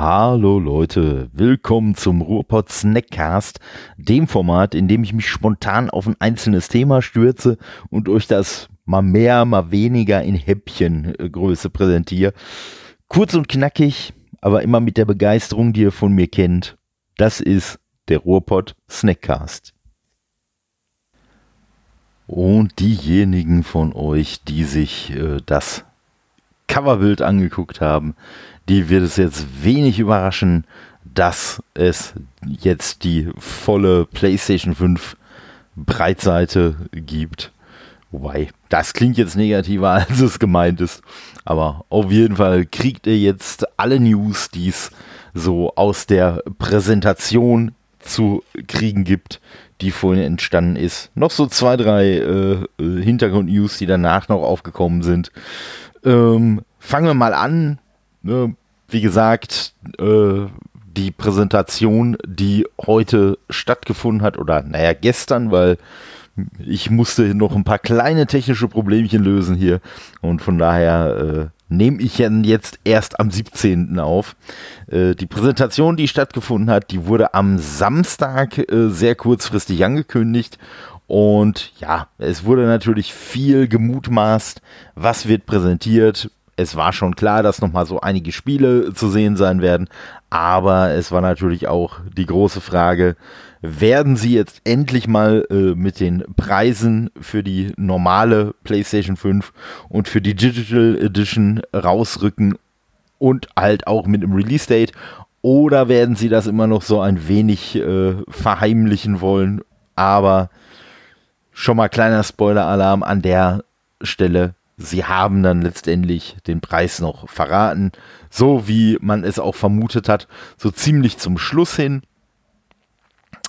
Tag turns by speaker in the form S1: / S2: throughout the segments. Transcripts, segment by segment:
S1: Hallo Leute, willkommen zum Ruhrpott Snackcast, dem Format, in dem ich mich spontan auf ein einzelnes Thema stürze und euch das mal mehr, mal weniger in Häppchengröße präsentiere. Kurz und knackig, aber immer mit der Begeisterung, die ihr von mir kennt. Das ist der Ruhrpott Snackcast. Und diejenigen von euch, die sich äh, das Coverbild angeguckt haben, die wird es jetzt wenig überraschen, dass es jetzt die volle PlayStation 5 Breitseite gibt. Wobei, das klingt jetzt negativer, als es gemeint ist. Aber auf jeden Fall kriegt ihr jetzt alle News, die es so aus der Präsentation zu kriegen gibt, die vorhin entstanden ist. Noch so zwei, drei äh, Hintergrund-News, die danach noch aufgekommen sind. Ähm, fangen wir mal an. Ne? Wie gesagt, äh, die Präsentation, die heute stattgefunden hat, oder naja, gestern, weil ich musste noch ein paar kleine technische Problemchen lösen hier. Und von daher äh, nehme ich jetzt erst am 17. auf. Äh, die Präsentation, die stattgefunden hat, die wurde am Samstag äh, sehr kurzfristig angekündigt. Und ja, es wurde natürlich viel gemutmaßt, was wird präsentiert, es war schon klar, dass nochmal so einige Spiele zu sehen sein werden, aber es war natürlich auch die große Frage, werden sie jetzt endlich mal äh, mit den Preisen für die normale PlayStation 5 und für die Digital Edition rausrücken und halt auch mit dem Release Date? Oder werden sie das immer noch so ein wenig äh, verheimlichen wollen, aber schon mal kleiner Spoiler-Alarm an der Stelle sie haben dann letztendlich den Preis noch verraten, so wie man es auch vermutet hat, so ziemlich zum Schluss hin.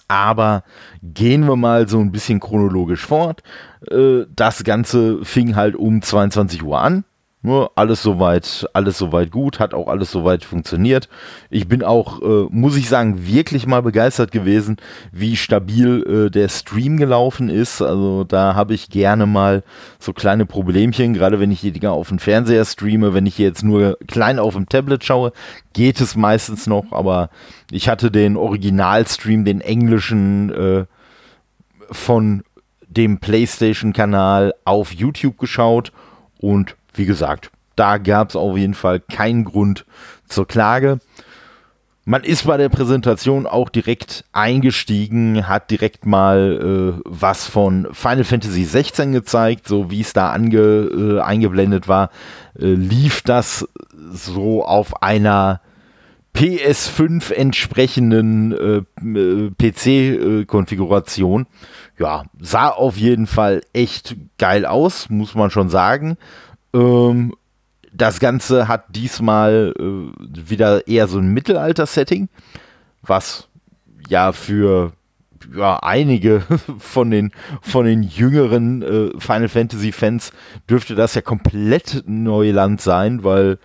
S1: Aber gehen wir mal so ein bisschen chronologisch fort. Äh, das Ganze fing halt um 22 Uhr an. Nur alles soweit, alles soweit gut, hat auch alles soweit funktioniert. Ich bin auch, äh, muss ich sagen, wirklich mal begeistert gewesen, wie stabil äh, der Stream gelaufen ist. Also da habe ich gerne mal so kleine Problemchen, gerade wenn ich die Dinger auf dem Fernseher streame, wenn ich jetzt nur klein auf dem Tablet schaue, geht es meistens noch, aber ich hatte den Originalstream, den englischen äh, von dem PlayStation-Kanal auf YouTube geschaut und wie gesagt, da gab es auf jeden Fall keinen Grund zur Klage. Man ist bei der Präsentation auch direkt eingestiegen, hat direkt mal äh, was von Final Fantasy 16 gezeigt, so wie es da ange, äh, eingeblendet war, äh, lief das so auf einer PS5 entsprechenden äh, äh PC-Konfiguration. Ja, sah auf jeden Fall echt geil aus, muss man schon sagen. Ähm, das Ganze hat diesmal äh, wieder eher so ein Mittelalter-Setting, was ja für ja, einige von den, von den jüngeren äh, Final Fantasy Fans dürfte das ja komplett Neuland sein, weil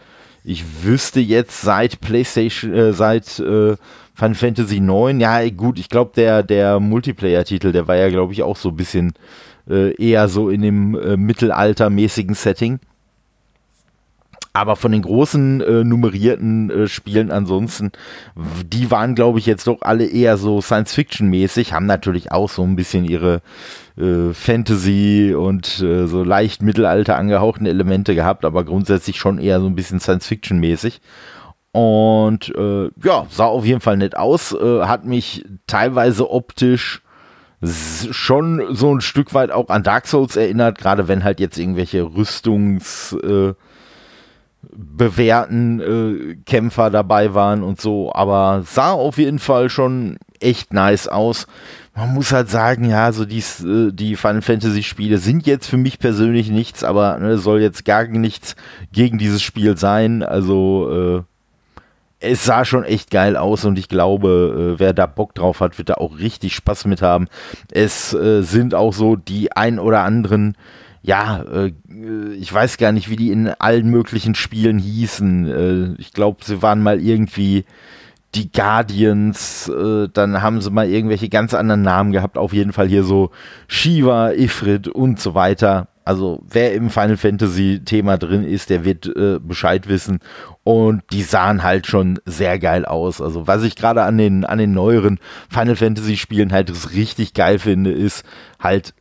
S1: ich wüsste jetzt seit PlayStation, äh, seit äh, Final Fantasy 9, ja gut, ich glaube der, der Multiplayer-Titel, der war ja glaube ich auch so ein bisschen äh, eher so in dem äh, mittelaltermäßigen Setting. Aber von den großen äh, nummerierten äh, Spielen ansonsten, die waren, glaube ich, jetzt doch alle eher so Science-Fiction-mäßig, haben natürlich auch so ein bisschen ihre äh, Fantasy und äh, so leicht Mittelalter angehauchten Elemente gehabt, aber grundsätzlich schon eher so ein bisschen Science-Fiction-mäßig. Und äh, ja, sah auf jeden Fall nett aus, äh, hat mich teilweise optisch schon so ein Stück weit auch an Dark Souls erinnert, gerade wenn halt jetzt irgendwelche Rüstungs- äh, bewährten äh, Kämpfer dabei waren und so, aber sah auf jeden Fall schon echt nice aus. Man muss halt sagen, ja, so dies, äh, die Final Fantasy Spiele sind jetzt für mich persönlich nichts, aber ne, soll jetzt gar nichts gegen dieses Spiel sein. Also äh, es sah schon echt geil aus und ich glaube, äh, wer da Bock drauf hat, wird da auch richtig Spaß mit haben. Es äh, sind auch so die ein oder anderen ja, äh, ich weiß gar nicht, wie die in allen möglichen Spielen hießen. Äh, ich glaube, sie waren mal irgendwie die Guardians, äh, dann haben sie mal irgendwelche ganz anderen Namen gehabt. Auf jeden Fall hier so Shiva, Ifrit und so weiter. Also wer im Final Fantasy Thema drin ist, der wird äh, Bescheid wissen. Und die sahen halt schon sehr geil aus. Also was ich gerade an den, an den neueren Final Fantasy Spielen halt richtig geil finde, ist halt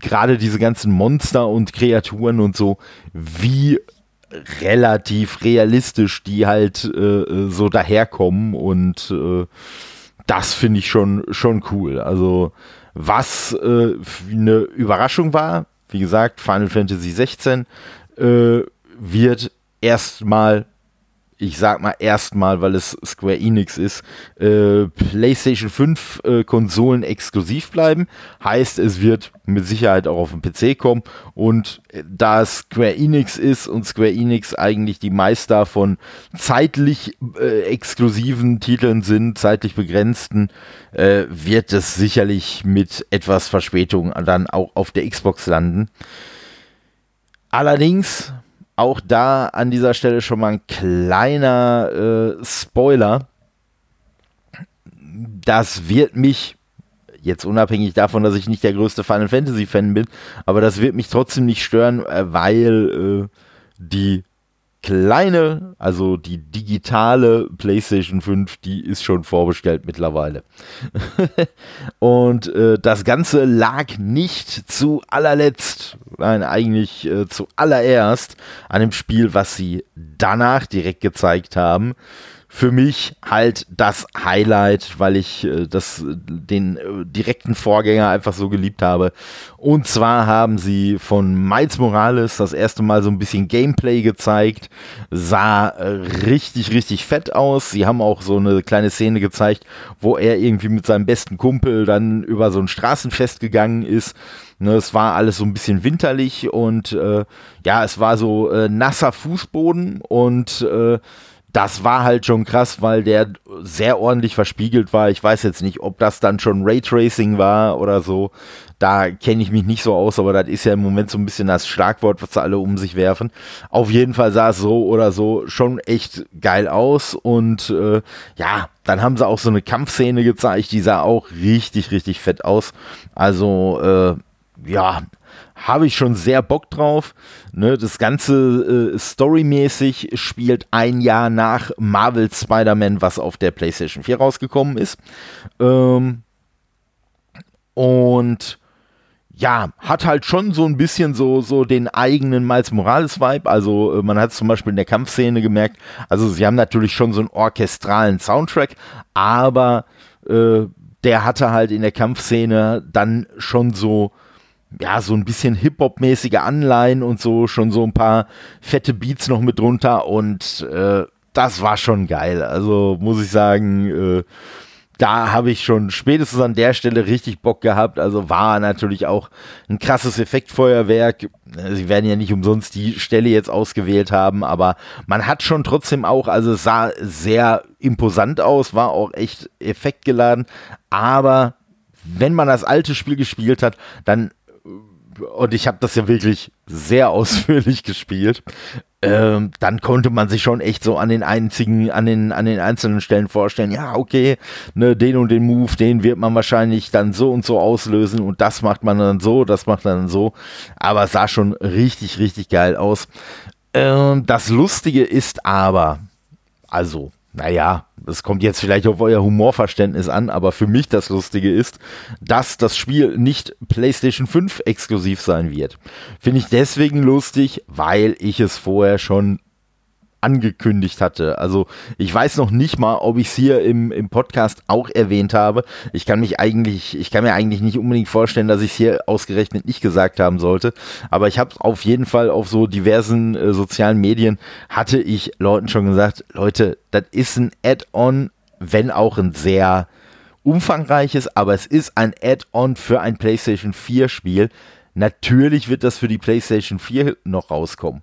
S1: gerade diese ganzen Monster und Kreaturen und so, wie relativ realistisch die halt äh, so daherkommen und äh, das finde ich schon, schon cool. Also was äh, eine Überraschung war, wie gesagt, Final Fantasy 16 äh, wird erstmal ich sag mal erstmal, weil es Square Enix ist, äh, PlayStation 5 äh, Konsolen exklusiv bleiben. Heißt, es wird mit Sicherheit auch auf den PC kommen. Und äh, da es Square Enix ist und Square Enix eigentlich die Meister von zeitlich äh, exklusiven Titeln sind, zeitlich begrenzten, äh, wird es sicherlich mit etwas Verspätung dann auch auf der Xbox landen. Allerdings auch da an dieser Stelle schon mal ein kleiner äh, Spoiler. Das wird mich, jetzt unabhängig davon, dass ich nicht der größte Final Fantasy Fan bin, aber das wird mich trotzdem nicht stören, äh, weil äh, die kleine, also die digitale PlayStation 5, die ist schon vorbestellt mittlerweile. und äh, das Ganze lag nicht zu allerletzt, nein, eigentlich äh, zu allererst an dem Spiel, was sie danach direkt gezeigt haben für mich halt das Highlight, weil ich äh, das, den äh, direkten Vorgänger einfach so geliebt habe. Und zwar haben sie von Miles Morales das erste Mal so ein bisschen Gameplay gezeigt. Sah äh, richtig, richtig fett aus. Sie haben auch so eine kleine Szene gezeigt, wo er irgendwie mit seinem besten Kumpel dann über so ein Straßenfest gegangen ist. Ne, es war alles so ein bisschen winterlich und äh, ja, es war so äh, nasser Fußboden und äh, das war halt schon krass, weil der sehr ordentlich verspiegelt war. Ich weiß jetzt nicht, ob das dann schon Raytracing war oder so. Da kenne ich mich nicht so aus, aber das ist ja im Moment so ein bisschen das Schlagwort, was alle um sich werfen. Auf jeden Fall sah es so oder so schon echt geil aus und äh, ja, dann haben sie auch so eine Kampfszene gezeigt, die sah auch richtig, richtig fett aus. Also äh, ja, habe ich schon sehr Bock drauf. Ne, das Ganze äh, storymäßig spielt ein Jahr nach Marvel Spider-Man, was auf der PlayStation 4 rausgekommen ist. Ähm, und ja, hat halt schon so ein bisschen so, so den eigenen Miles Morales-Vibe. Also äh, man hat es zum Beispiel in der Kampfszene gemerkt. Also sie haben natürlich schon so einen orchestralen Soundtrack, aber äh, der hatte halt in der Kampfszene dann schon so ja, so ein bisschen Hip-Hop-mäßige Anleihen und so, schon so ein paar fette Beats noch mit drunter und äh, das war schon geil. Also muss ich sagen, äh, da habe ich schon spätestens an der Stelle richtig Bock gehabt. Also war natürlich auch ein krasses Effektfeuerwerk. Sie werden ja nicht umsonst die Stelle jetzt ausgewählt haben, aber man hat schon trotzdem auch, also es sah sehr imposant aus, war auch echt effektgeladen. Aber wenn man das alte Spiel gespielt hat, dann und ich habe das ja wirklich sehr ausführlich gespielt, ähm, dann konnte man sich schon echt so an den einzigen, an den, an den einzelnen Stellen vorstellen, ja, okay, ne, den und den Move, den wird man wahrscheinlich dann so und so auslösen und das macht man dann so, das macht man dann so. Aber es sah schon richtig, richtig geil aus. Ähm, das Lustige ist aber, also, naja, das kommt jetzt vielleicht auf euer Humorverständnis an, aber für mich das Lustige ist, dass das Spiel nicht PlayStation 5 exklusiv sein wird. Finde ich deswegen lustig, weil ich es vorher schon angekündigt hatte. Also ich weiß noch nicht mal, ob ich es hier im, im Podcast auch erwähnt habe. Ich kann mich eigentlich, ich kann mir eigentlich nicht unbedingt vorstellen, dass ich es hier ausgerechnet nicht gesagt haben sollte. Aber ich habe auf jeden Fall auf so diversen äh, sozialen Medien hatte ich Leuten schon gesagt, Leute, das ist ein Add-on, wenn auch ein sehr umfangreiches, aber es ist ein Add-on für ein PlayStation 4 Spiel. Natürlich wird das für die PlayStation 4 noch rauskommen.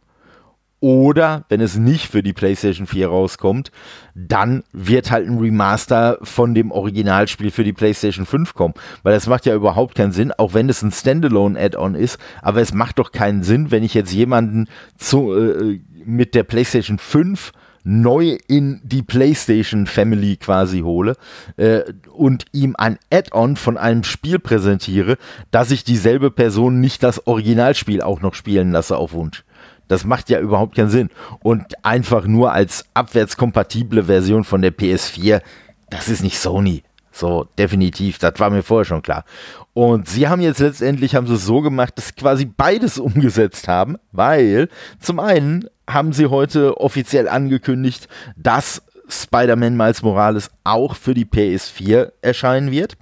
S1: Oder wenn es nicht für die PlayStation 4 rauskommt, dann wird halt ein Remaster von dem Originalspiel für die PlayStation 5 kommen. Weil das macht ja überhaupt keinen Sinn, auch wenn es ein Standalone-Add-on ist. Aber es macht doch keinen Sinn, wenn ich jetzt jemanden zu, äh, mit der PlayStation 5 neu in die PlayStation Family quasi hole äh, und ihm ein Add-on von einem Spiel präsentiere, dass ich dieselbe Person nicht das Originalspiel auch noch spielen lasse auf Wunsch. Das macht ja überhaupt keinen Sinn. Und einfach nur als abwärtskompatible Version von der PS4, das ist nicht Sony. So, definitiv, das war mir vorher schon klar. Und sie haben jetzt letztendlich, haben sie es so gemacht, dass sie quasi beides umgesetzt haben, weil zum einen haben sie heute offiziell angekündigt, dass Spider-Man Miles Morales auch für die PS4 erscheinen wird.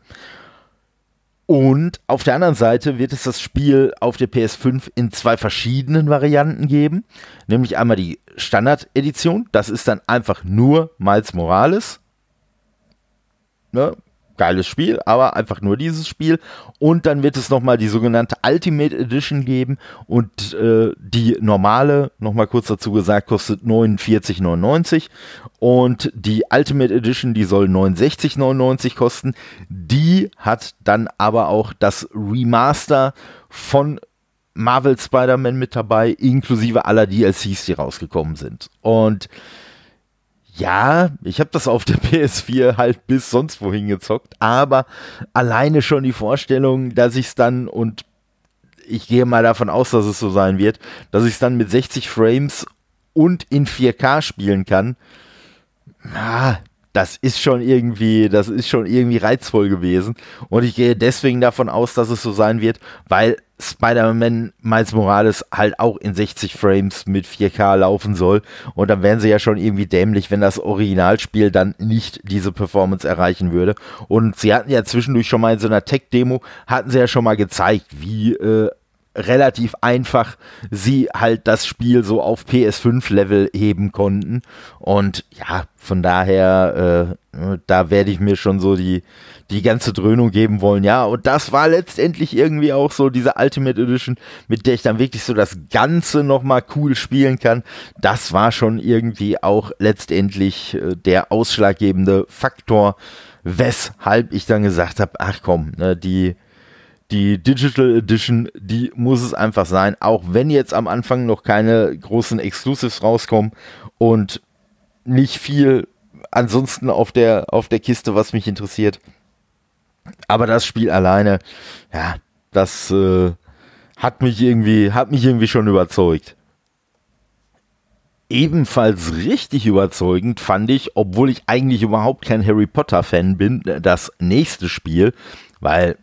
S1: Und auf der anderen Seite wird es das Spiel auf der PS5 in zwei verschiedenen Varianten geben. Nämlich einmal die Standard-Edition, das ist dann einfach nur Miles Morales. Ne? Geiles Spiel, aber einfach nur dieses Spiel. Und dann wird es nochmal die sogenannte Ultimate Edition geben und äh, die normale, nochmal kurz dazu gesagt, kostet 49,99 und die Ultimate Edition, die soll 69,99 kosten. Die hat dann aber auch das Remaster von Marvel Spider-Man mit dabei, inklusive aller DLCs, die rausgekommen sind. Und ja, ich habe das auf der PS4 halt bis sonst wohin gezockt, aber alleine schon die Vorstellung, dass ich es dann und ich gehe mal davon aus, dass es so sein wird, dass ich es dann mit 60 Frames und in 4K spielen kann. Ah, das ist schon irgendwie, das ist schon irgendwie reizvoll gewesen. Und ich gehe deswegen davon aus, dass es so sein wird, weil Spider-Man Miles Morales halt auch in 60 Frames mit 4K laufen soll. Und dann wären sie ja schon irgendwie dämlich, wenn das Originalspiel dann nicht diese Performance erreichen würde. Und sie hatten ja zwischendurch schon mal in so einer Tech-Demo, hatten sie ja schon mal gezeigt, wie äh, relativ einfach sie halt das Spiel so auf PS5-Level heben konnten. Und ja, von daher, äh, da werde ich mir schon so die, die ganze Dröhnung geben wollen. Ja, und das war letztendlich irgendwie auch so diese Ultimate Edition, mit der ich dann wirklich so das Ganze nochmal cool spielen kann. Das war schon irgendwie auch letztendlich äh, der ausschlaggebende Faktor, weshalb ich dann gesagt habe, ach komm, ne, die die Digital Edition, die muss es einfach sein, auch wenn jetzt am Anfang noch keine großen Exclusives rauskommen und nicht viel ansonsten auf der, auf der Kiste, was mich interessiert. Aber das Spiel alleine, ja, das äh, hat mich irgendwie, hat mich irgendwie schon überzeugt. Ebenfalls richtig überzeugend fand ich, obwohl ich eigentlich überhaupt kein Harry Potter Fan bin, das nächste Spiel, weil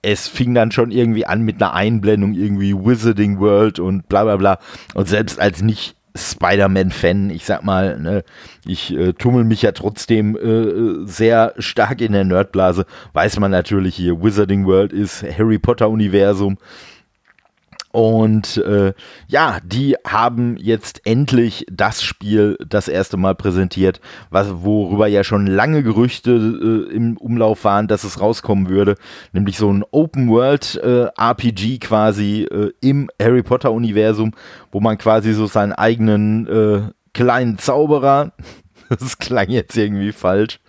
S1: es fing dann schon irgendwie an mit einer Einblendung, irgendwie Wizarding World und bla bla bla. Und selbst als nicht Spider-Man-Fan, ich sag mal, ne, ich äh, tummel mich ja trotzdem äh, sehr stark in der Nerdblase, weiß man natürlich hier, Wizarding World ist Harry Potter-Universum und äh, ja, die haben jetzt endlich das Spiel das erste Mal präsentiert, was, worüber ja schon lange Gerüchte äh, im Umlauf waren, dass es rauskommen würde. Nämlich so ein Open World äh, RPG quasi äh, im Harry Potter Universum, wo man quasi so seinen eigenen äh, kleinen Zauberer das klang jetzt irgendwie falsch.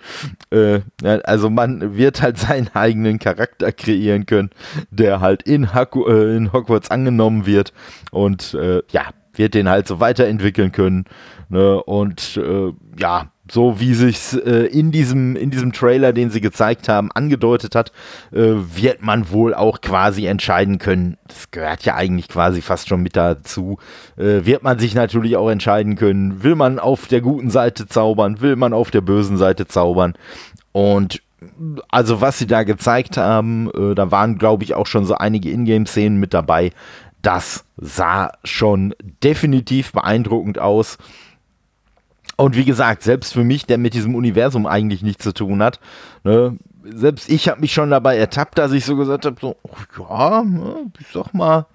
S1: Äh, also man wird halt seinen eigenen Charakter kreieren können, der halt in, Haku, äh, in Hogwarts angenommen wird und äh, ja, wird den halt so weiterentwickeln können. Ne? Und äh, ja, so wie sich äh, in diesem in diesem Trailer, den sie gezeigt haben, angedeutet hat, äh, wird man wohl auch quasi entscheiden können. Das gehört ja eigentlich quasi fast schon mit dazu. Äh, wird man sich natürlich auch entscheiden können, will man auf der guten Seite zaubern, will man auf der bösen Seite zaubern. Und also was sie da gezeigt haben, äh, da waren glaube ich auch schon so einige Ingame-Szenen mit dabei. Das sah schon definitiv beeindruckend aus. Und wie gesagt, selbst für mich, der mit diesem Universum eigentlich nichts zu tun hat, ne, selbst ich habe mich schon dabei ertappt, dass ich so gesagt habe, so, ja, ne, ich sag mal,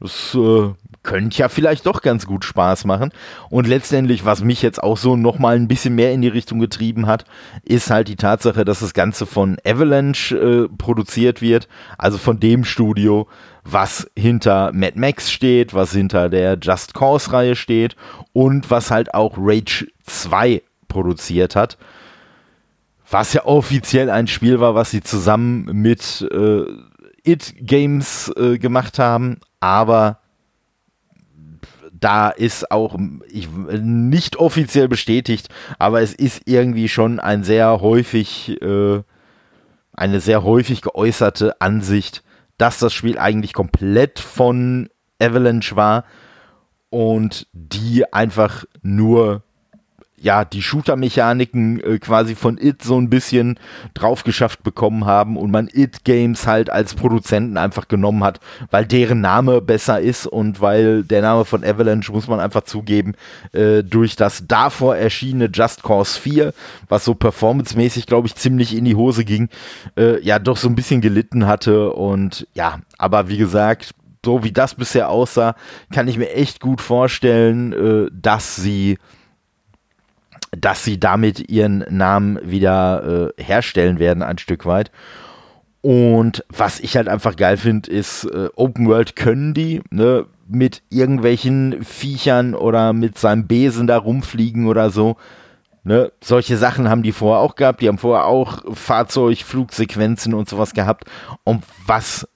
S1: das äh, könnte ja vielleicht doch ganz gut Spaß machen. Und letztendlich, was mich jetzt auch so nochmal ein bisschen mehr in die Richtung getrieben hat, ist halt die Tatsache, dass das Ganze von Avalanche äh, produziert wird, also von dem Studio, was hinter Mad Max steht, was hinter der Just Cause Reihe steht und was halt auch Rage 2 produziert hat. Was ja offiziell ein Spiel war, was sie zusammen mit äh, It Games äh, gemacht haben, aber da ist auch ich, nicht offiziell bestätigt, aber es ist irgendwie schon ein sehr häufig, äh, eine sehr häufig geäußerte Ansicht, dass das Spiel eigentlich komplett von Avalanche war und die einfach nur ja, die Shooter-Mechaniken äh, quasi von It so ein bisschen drauf geschafft bekommen haben und man It Games halt als Produzenten einfach genommen hat, weil deren Name besser ist und weil der Name von Avalanche, muss man einfach zugeben, äh, durch das davor erschienene Just Cause 4, was so performancemäßig, glaube ich, ziemlich in die Hose ging, äh, ja, doch so ein bisschen gelitten hatte und ja, aber wie gesagt, so wie das bisher aussah, kann ich mir echt gut vorstellen, äh, dass sie dass sie damit ihren Namen wieder äh, herstellen werden, ein Stück weit. Und was ich halt einfach geil finde, ist, äh, Open World können die, ne, mit irgendwelchen Viechern oder mit seinem Besen da rumfliegen oder so. Ne, solche Sachen haben die vorher auch gehabt. Die haben vorher auch Fahrzeug, Flugsequenzen und sowas gehabt. Und was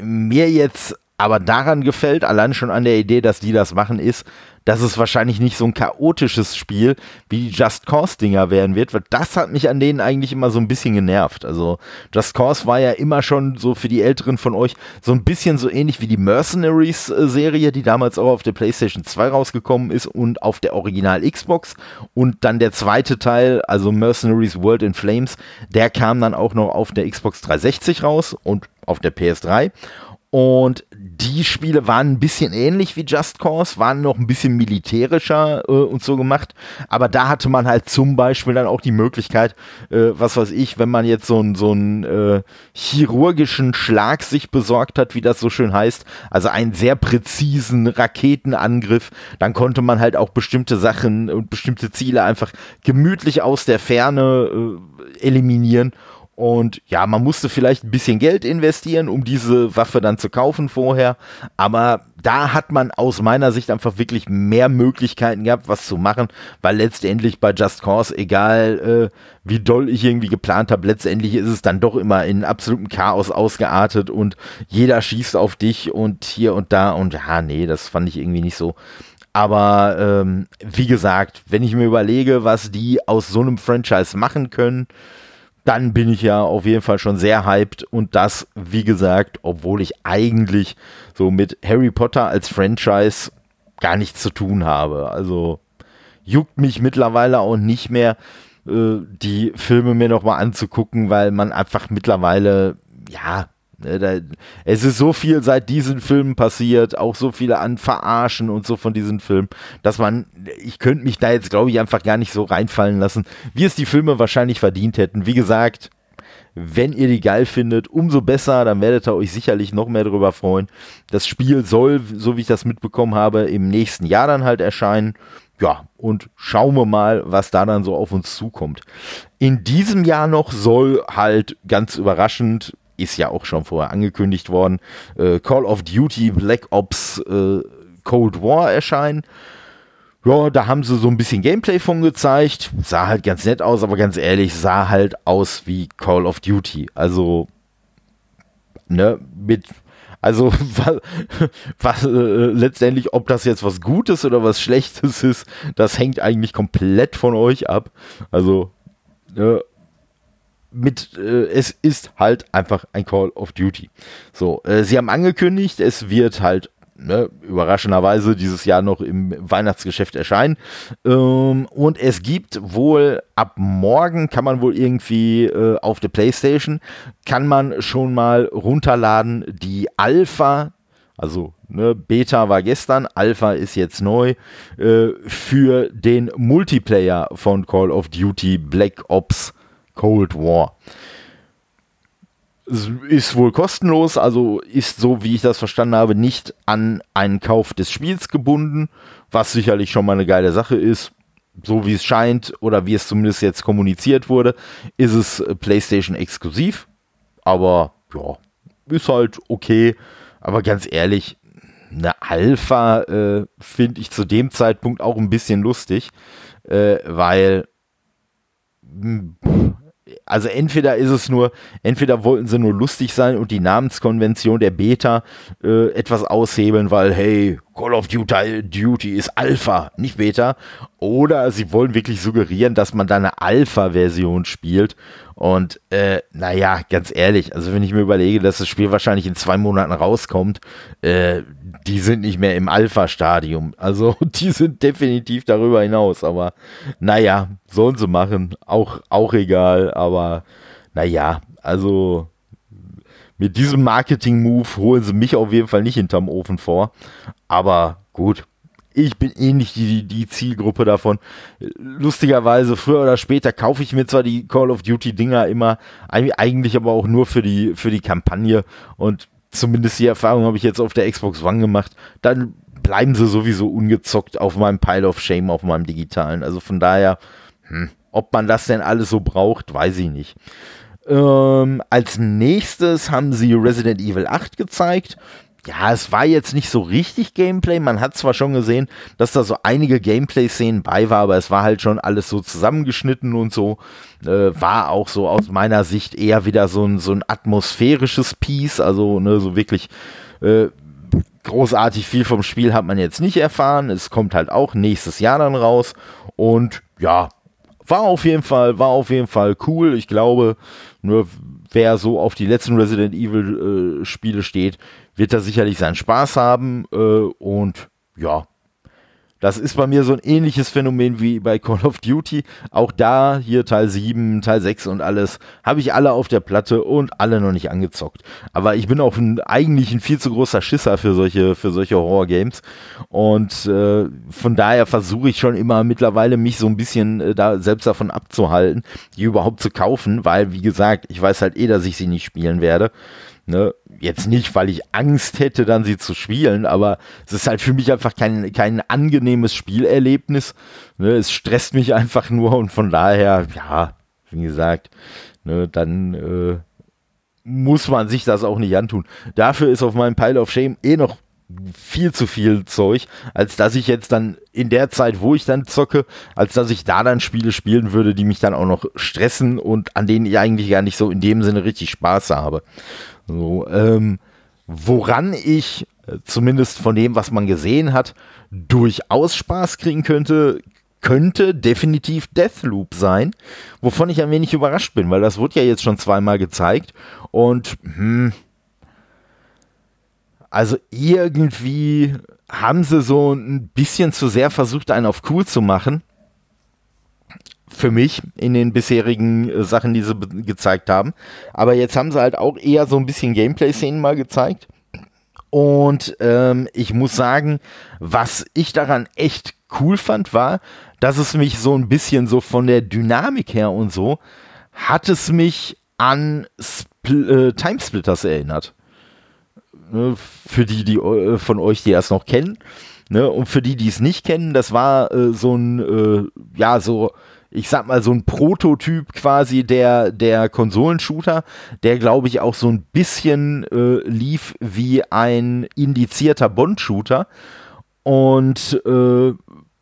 S1: mir jetzt aber daran gefällt, allein schon an der Idee, dass die das machen, ist, dass es wahrscheinlich nicht so ein chaotisches Spiel wie die Just Cause Dinger werden wird, weil das hat mich an denen eigentlich immer so ein bisschen genervt. Also Just Cause war ja immer schon so für die Älteren von euch so ein bisschen so ähnlich wie die Mercenaries äh, die damals auch auf der PlayStation 2 rausgekommen ist und auf der Original Xbox und dann der zweite Teil, also Mercenaries World in Flames, der kam dann auch noch auf der Xbox 360 raus und auf der PS3 und die Spiele waren ein bisschen ähnlich wie Just Cause, waren noch ein bisschen militärischer äh, und so gemacht. Aber da hatte man halt zum Beispiel dann auch die Möglichkeit, äh, was weiß ich, wenn man jetzt so einen so einen äh, chirurgischen Schlag sich besorgt hat, wie das so schön heißt, also einen sehr präzisen Raketenangriff, dann konnte man halt auch bestimmte Sachen und bestimmte Ziele einfach gemütlich aus der Ferne äh, eliminieren und ja, man musste vielleicht ein bisschen Geld investieren, um diese Waffe dann zu kaufen vorher. Aber da hat man aus meiner Sicht einfach wirklich mehr Möglichkeiten gehabt, was zu machen, weil letztendlich bei Just Cause, egal äh, wie doll ich irgendwie geplant habe, letztendlich ist es dann doch immer in absolutem Chaos ausgeartet und jeder schießt auf dich und hier und da und ja, nee, das fand ich irgendwie nicht so. Aber ähm, wie gesagt, wenn ich mir überlege, was die aus so einem Franchise machen können, dann bin ich ja auf jeden Fall schon sehr hyped und das, wie gesagt, obwohl ich eigentlich so mit Harry Potter als Franchise gar nichts zu tun habe. Also juckt mich mittlerweile auch nicht mehr, äh, die Filme mir nochmal anzugucken, weil man einfach mittlerweile, ja, es ist so viel seit diesen Filmen passiert, auch so viele an Verarschen und so von diesen Filmen, dass man, ich könnte mich da jetzt, glaube ich, einfach gar nicht so reinfallen lassen, wie es die Filme wahrscheinlich verdient hätten. Wie gesagt, wenn ihr die geil findet, umso besser, dann werdet ihr euch sicherlich noch mehr darüber freuen. Das Spiel soll, so wie ich das mitbekommen habe, im nächsten Jahr dann halt erscheinen. Ja, und schauen wir mal, was da dann so auf uns zukommt. In diesem Jahr noch soll halt ganz überraschend ist ja auch schon vorher angekündigt worden, äh, Call of Duty Black Ops äh, Cold War erscheinen. Ja, da haben sie so ein bisschen Gameplay von gezeigt. Sah halt ganz nett aus, aber ganz ehrlich, sah halt aus wie Call of Duty. Also, ne, mit, also, was, was äh, letztendlich, ob das jetzt was Gutes oder was Schlechtes ist, das hängt eigentlich komplett von euch ab. Also, ne, mit, äh, es ist halt einfach ein Call of Duty. So, äh, sie haben angekündigt, es wird halt ne, überraschenderweise dieses Jahr noch im Weihnachtsgeschäft erscheinen. Ähm, und es gibt wohl ab morgen, kann man wohl irgendwie äh, auf der PlayStation, kann man schon mal runterladen die Alpha. Also ne, Beta war gestern, Alpha ist jetzt neu, äh, für den Multiplayer von Call of Duty Black Ops Cold War. Ist wohl kostenlos, also ist so, wie ich das verstanden habe, nicht an einen Kauf des Spiels gebunden, was sicherlich schon mal eine geile Sache ist. So wie es scheint oder wie es zumindest jetzt kommuniziert wurde, ist es PlayStation exklusiv. Aber ja, ist halt okay. Aber ganz ehrlich, eine Alpha äh, finde ich zu dem Zeitpunkt auch ein bisschen lustig, äh, weil also entweder ist es nur, entweder wollten sie nur lustig sein und die Namenskonvention der Beta äh, etwas aushebeln, weil hey, Call of Duty, Duty ist Alpha, nicht Beta. Oder sie wollen wirklich suggerieren, dass man da eine Alpha-Version spielt. Und äh, naja, ganz ehrlich, also wenn ich mir überlege, dass das Spiel wahrscheinlich in zwei Monaten rauskommt, äh, die sind nicht mehr im Alpha-Stadium. Also die sind definitiv darüber hinaus. Aber naja, sollen sie machen. Auch, auch egal. Aber naja, also mit diesem Marketing-Move holen sie mich auf jeden Fall nicht hinterm Ofen vor. Aber gut, ich bin eh nicht die, die Zielgruppe davon. Lustigerweise, früher oder später kaufe ich mir zwar die Call of Duty Dinger immer, eigentlich aber auch nur für die, für die Kampagne und zumindest die Erfahrung habe ich jetzt auf der Xbox One gemacht. Dann bleiben sie sowieso ungezockt auf meinem Pile of Shame, auf meinem digitalen. Also von daher, hm, ob man das denn alles so braucht, weiß ich nicht. Ähm, als nächstes haben sie Resident Evil 8 gezeigt ja, es war jetzt nicht so richtig Gameplay. Man hat zwar schon gesehen, dass da so einige Gameplay-Szenen bei war, aber es war halt schon alles so zusammengeschnitten und so. Äh, war auch so aus meiner Sicht eher wieder so ein, so ein atmosphärisches Piece. Also ne, so wirklich äh, großartig viel vom Spiel hat man jetzt nicht erfahren. Es kommt halt auch nächstes Jahr dann raus. Und ja, war auf jeden Fall, war auf jeden Fall cool. Ich glaube, nur wer so auf die letzten Resident Evil äh, Spiele steht, wird da sicherlich seinen Spaß haben äh, und ja, das ist bei mir so ein ähnliches Phänomen wie bei Call of Duty. Auch da, hier Teil 7, Teil 6 und alles, habe ich alle auf der Platte und alle noch nicht angezockt. Aber ich bin auch ein, eigentlich ein viel zu großer Schisser für solche, für solche Horror-Games. Und äh, von daher versuche ich schon immer mittlerweile, mich so ein bisschen äh, da selbst davon abzuhalten, die überhaupt zu kaufen, weil, wie gesagt, ich weiß halt eh, dass ich sie nicht spielen werde. Ne? Jetzt nicht, weil ich Angst hätte, dann sie zu spielen, aber es ist halt für mich einfach kein, kein angenehmes Spielerlebnis. Ne? Es stresst mich einfach nur und von daher, ja, wie gesagt, ne, dann äh, muss man sich das auch nicht antun. Dafür ist auf meinem Pile of Shame eh noch viel zu viel Zeug, als dass ich jetzt dann in der Zeit, wo ich dann zocke, als dass ich da dann Spiele spielen würde, die mich dann auch noch stressen und an denen ich eigentlich gar nicht so in dem Sinne richtig Spaß habe. So, ähm, woran ich äh, zumindest von dem, was man gesehen hat, durchaus Spaß kriegen könnte, könnte definitiv Deathloop sein, wovon ich ein wenig überrascht bin, weil das wurde ja jetzt schon zweimal gezeigt und hm, also irgendwie haben sie so ein bisschen zu sehr versucht, einen auf cool zu machen für mich in den bisherigen äh, Sachen, die sie gezeigt haben. Aber jetzt haben sie halt auch eher so ein bisschen Gameplay-Szenen mal gezeigt. Und ähm, ich muss sagen, was ich daran echt cool fand, war, dass es mich so ein bisschen so von der Dynamik her und so, hat es mich an Spl äh, Timesplitters erinnert. Ne, für die, die äh, von euch, die das noch kennen. Ne, und für die, die es nicht kennen, das war äh, so ein, äh, ja, so ich sag mal, so ein Prototyp quasi der, der Konsolenshooter, der glaube ich auch so ein bisschen äh, lief wie ein indizierter Bond-Shooter. Und äh,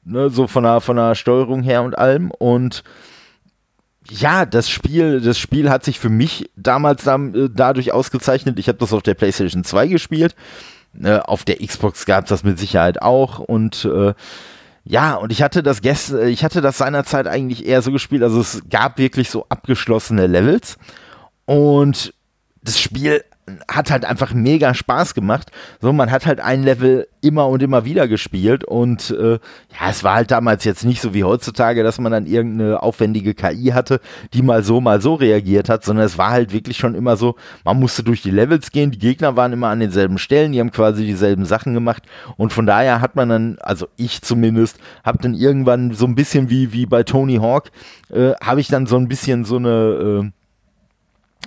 S1: ne, so von der, von der Steuerung her und allem. Und ja, das Spiel, das Spiel hat sich für mich damals dann, äh, dadurch ausgezeichnet. Ich habe das auf der PlayStation 2 gespielt. Äh, auf der Xbox gab es das mit Sicherheit auch. Und äh, ja, und ich hatte das gestern, ich hatte das seinerzeit eigentlich eher so gespielt, also es gab wirklich so abgeschlossene Levels. Und das Spiel hat halt einfach mega Spaß gemacht. So, man hat halt ein Level immer und immer wieder gespielt und äh, ja, es war halt damals jetzt nicht so wie heutzutage, dass man dann irgendeine aufwendige KI hatte, die mal so, mal so reagiert hat, sondern es war halt wirklich schon immer so, man musste durch die Levels gehen, die Gegner waren immer an denselben Stellen, die haben quasi dieselben Sachen gemacht und von daher hat man dann, also ich zumindest, hab dann irgendwann so ein bisschen wie, wie bei Tony Hawk, äh, habe ich dann so ein bisschen so eine äh,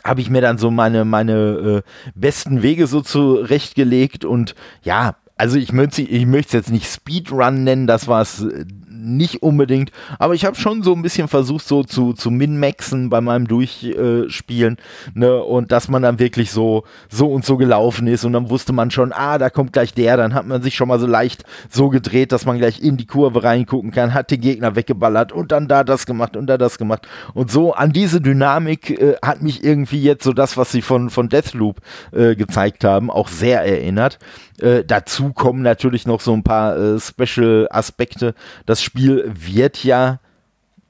S1: habe ich mir dann so meine, meine äh, besten Wege so zurechtgelegt und ja, also ich möchte ich möchte es jetzt nicht Speedrun nennen, das war es äh, nicht unbedingt, aber ich habe schon so ein bisschen versucht, so zu, zu min-maxen bei meinem Durchspielen, ne, und dass man dann wirklich so, so und so gelaufen ist. Und dann wusste man schon, ah, da kommt gleich der, dann hat man sich schon mal so leicht so gedreht, dass man gleich in die Kurve reingucken kann, hat den Gegner weggeballert und dann da das gemacht und da das gemacht. Und so an diese Dynamik äh, hat mich irgendwie jetzt so das, was sie von, von Deathloop äh, gezeigt haben, auch sehr erinnert. Äh, dazu kommen natürlich noch so ein paar äh, Special-Aspekte. Das Spiel wird ja,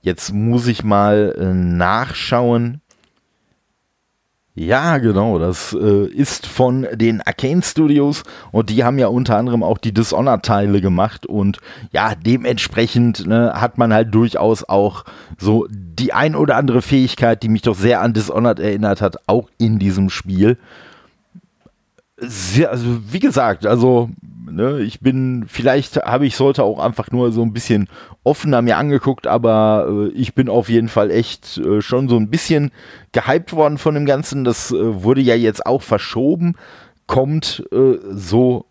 S1: jetzt muss ich mal äh, nachschauen, ja, genau. Das äh, ist von den Arcane Studios und die haben ja unter anderem auch die Dishonored-Teile gemacht und ja, dementsprechend ne, hat man halt durchaus auch so die ein oder andere Fähigkeit, die mich doch sehr an Dishonored erinnert hat, auch in diesem Spiel. Sehr, also wie gesagt, also Ne? Ich bin, vielleicht habe ich sollte auch einfach nur so ein bisschen offener mir angeguckt, aber äh, ich bin auf jeden Fall echt äh, schon so ein bisschen gehypt worden von dem Ganzen. Das äh, wurde ja jetzt auch verschoben, kommt äh, so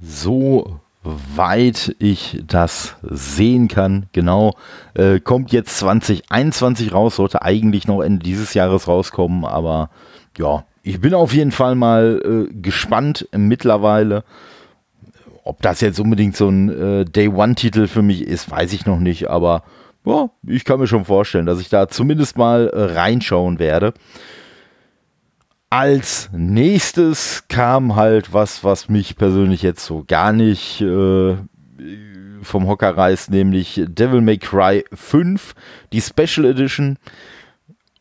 S1: so weit ich das sehen kann, genau, äh, kommt jetzt 2021 raus, sollte eigentlich noch Ende dieses Jahres rauskommen, aber ja, ich bin auf jeden Fall mal äh, gespannt mittlerweile. Ob das jetzt unbedingt so ein äh, Day-One-Titel für mich ist, weiß ich noch nicht, aber ja, ich kann mir schon vorstellen, dass ich da zumindest mal äh, reinschauen werde. Als nächstes kam halt was, was mich persönlich jetzt so gar nicht äh, vom Hocker reißt, nämlich Devil May Cry 5, die Special Edition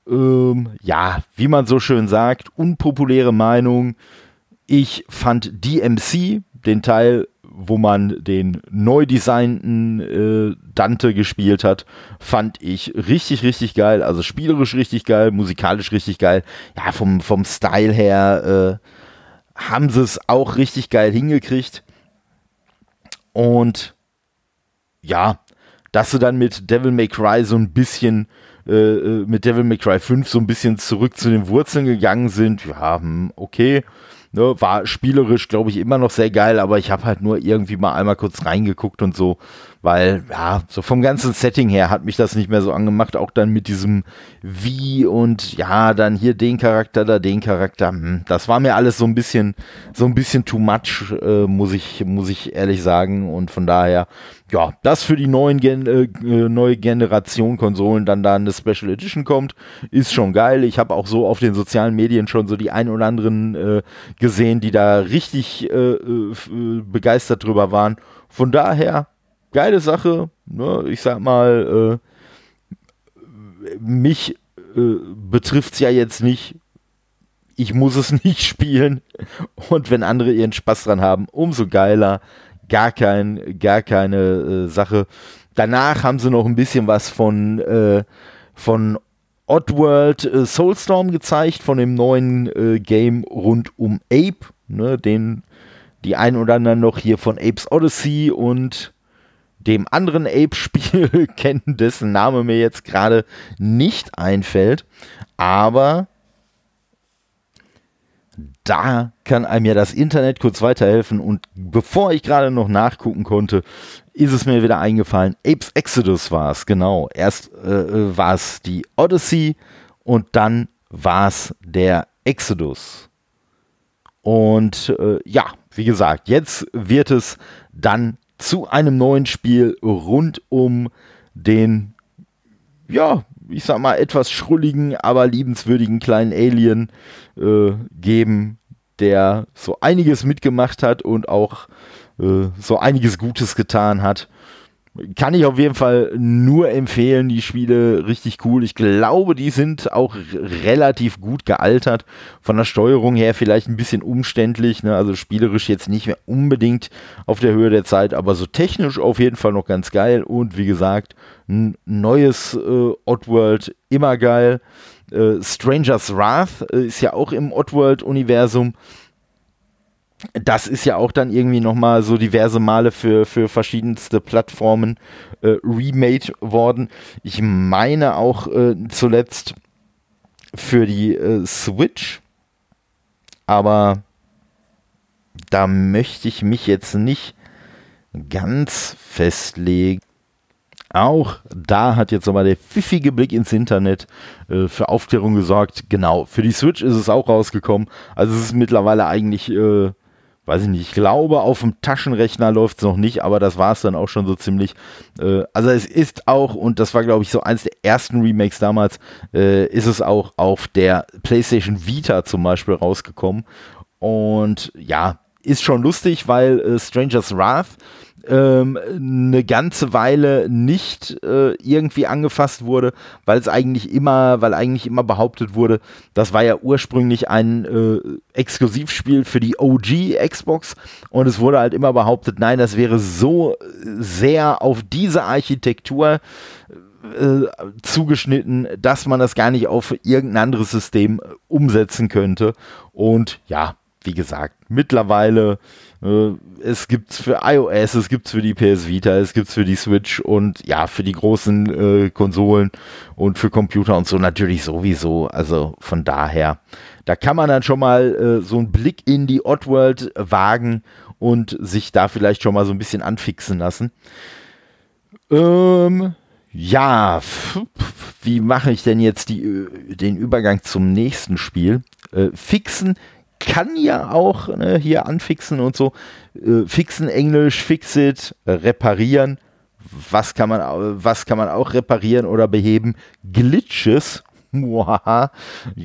S1: ähm, ja, wie man so schön sagt, unpopuläre Meinung. Ich fand DMC, den Teil, wo man den neu designten äh, Dante gespielt hat, fand ich richtig, richtig geil. Also spielerisch richtig geil, musikalisch richtig geil. Ja, vom, vom Style her äh, haben sie es auch richtig geil hingekriegt. Und ja, dass sie dann mit Devil May Cry so ein bisschen äh, äh, mit Devil May Cry 5 so ein bisschen zurück zu den Wurzeln gegangen sind. Ja, hm, okay. Ne, war spielerisch, glaube ich, immer noch sehr geil, aber ich habe halt nur irgendwie mal einmal kurz reingeguckt und so weil ja, so vom ganzen Setting her hat mich das nicht mehr so angemacht, auch dann mit diesem Wie und ja, dann hier den Charakter, da den Charakter, hm, das war mir alles so ein bisschen, so ein bisschen too much, äh, muss ich, muss ich ehrlich sagen und von daher, ja, dass für die neuen Gen äh, äh, neue Generation Konsolen dann da eine Special Edition kommt, ist schon geil. Ich habe auch so auf den sozialen Medien schon so die ein oder anderen äh, gesehen, die da richtig äh, äh, begeistert drüber waren. Von daher, geile Sache. Ne? Ich sag mal, äh, mich äh, betrifft es ja jetzt nicht. Ich muss es nicht spielen. Und wenn andere ihren Spaß dran haben, umso geiler. Gar, kein, gar keine äh, Sache. Danach haben sie noch ein bisschen was von, äh, von Oddworld äh, Soulstorm gezeigt, von dem neuen äh, Game rund um Ape. Ne? Den die ein oder anderen noch hier von Apes Odyssey und dem anderen Ape-Spiel kennen, dessen Name mir jetzt gerade nicht einfällt. Aber da kann einem ja das Internet kurz weiterhelfen. Und bevor ich gerade noch nachgucken konnte, ist es mir wieder eingefallen. Apes Exodus war es, genau. Erst äh, war es die Odyssey und dann war es der Exodus. Und äh, ja, wie gesagt, jetzt wird es dann zu einem neuen Spiel rund um den, ja, ich sag mal, etwas schrulligen, aber liebenswürdigen kleinen Alien äh, geben, der so einiges mitgemacht hat und auch äh, so einiges Gutes getan hat kann ich auf jeden Fall nur empfehlen. Die Spiele richtig cool. Ich glaube, die sind auch relativ gut gealtert. Von der Steuerung her vielleicht ein bisschen umständlich. Ne? Also spielerisch jetzt nicht mehr unbedingt auf der Höhe der Zeit, aber so technisch auf jeden Fall noch ganz geil. Und wie gesagt, ein neues äh, Oddworld immer geil. Äh, Stranger's Wrath äh, ist ja auch im Oddworld-Universum das ist ja auch dann irgendwie nochmal so diverse Male für, für verschiedenste Plattformen äh, remade worden. Ich meine auch äh, zuletzt für die äh, Switch, aber da möchte ich mich jetzt nicht ganz festlegen. Auch da hat jetzt nochmal der pfiffige Blick ins Internet äh, für Aufklärung gesorgt. Genau, für die Switch ist es auch rausgekommen. Also es ist mittlerweile eigentlich äh, weiß ich nicht, ich glaube, auf dem Taschenrechner läuft es noch nicht, aber das war es dann auch schon so ziemlich. Äh, also es ist auch, und das war, glaube ich, so eins der ersten Remakes damals, äh, ist es auch auf der PlayStation Vita zum Beispiel rausgekommen. Und ja, ist schon lustig, weil äh, Stranger's Wrath ähm, eine ganze Weile nicht äh, irgendwie angefasst wurde, weil es eigentlich immer, weil eigentlich immer behauptet wurde, das war ja ursprünglich ein äh, Exklusivspiel für die OG Xbox und es wurde halt immer behauptet, nein, das wäre so sehr auf diese Architektur äh, zugeschnitten, dass man das gar nicht auf irgendein anderes System umsetzen könnte. Und ja, wie gesagt, mittlerweile äh, es gibt's für iOS, es gibt's für die PS Vita, es gibt's für die Switch und ja, für die großen äh, Konsolen und für Computer und so natürlich sowieso. Also von daher, da kann man dann schon mal äh, so einen Blick in die Oddworld wagen und sich da vielleicht schon mal so ein bisschen anfixen lassen. Ähm, ja, wie mache ich denn jetzt die, äh, den Übergang zum nächsten Spiel? Äh, fixen kann ja auch ne, hier anfixen und so. Äh, fixen Englisch, fixit, reparieren. Was kann man, was kann man auch reparieren oder beheben? Glitches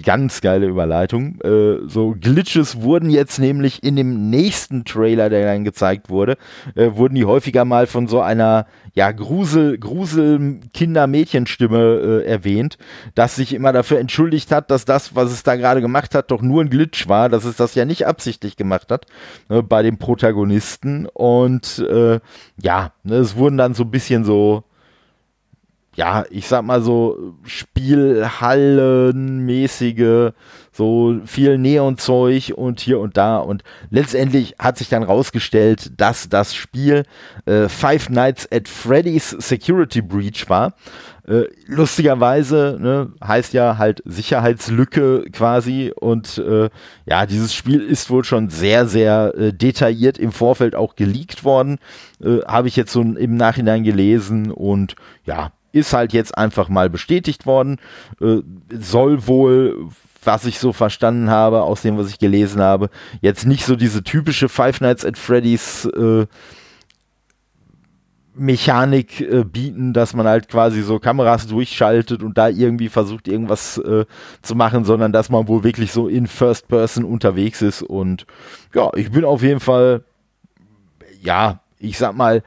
S1: Ganz geile Überleitung. Äh, so Glitches wurden jetzt nämlich in dem nächsten Trailer, der dann gezeigt wurde, äh, wurden die häufiger mal von so einer ja Grusel Grusel Kinder-Mädchenstimme äh, erwähnt, das sich immer dafür entschuldigt hat, dass das, was es da gerade gemacht hat, doch nur ein Glitch war, dass es das ja nicht absichtlich gemacht hat ne, bei dem Protagonisten und äh, ja, ne, es wurden dann so ein bisschen so ja, ich sag mal so Spielhallenmäßige, so viel Neonzeug und hier und da. Und letztendlich hat sich dann rausgestellt, dass das Spiel äh, Five Nights at Freddy's Security Breach war. Äh, lustigerweise ne, heißt ja halt Sicherheitslücke quasi und äh, ja, dieses Spiel ist wohl schon sehr, sehr äh, detailliert im Vorfeld auch geleakt worden, äh, habe ich jetzt so im Nachhinein gelesen und ja, ist halt jetzt einfach mal bestätigt worden. Äh, soll wohl, was ich so verstanden habe, aus dem, was ich gelesen habe, jetzt nicht so diese typische Five Nights at Freddy's äh, Mechanik äh, bieten, dass man halt quasi so Kameras durchschaltet und da irgendwie versucht, irgendwas äh, zu machen, sondern dass man wohl wirklich so in First Person unterwegs ist. Und ja, ich bin auf jeden Fall, ja, ich sag mal,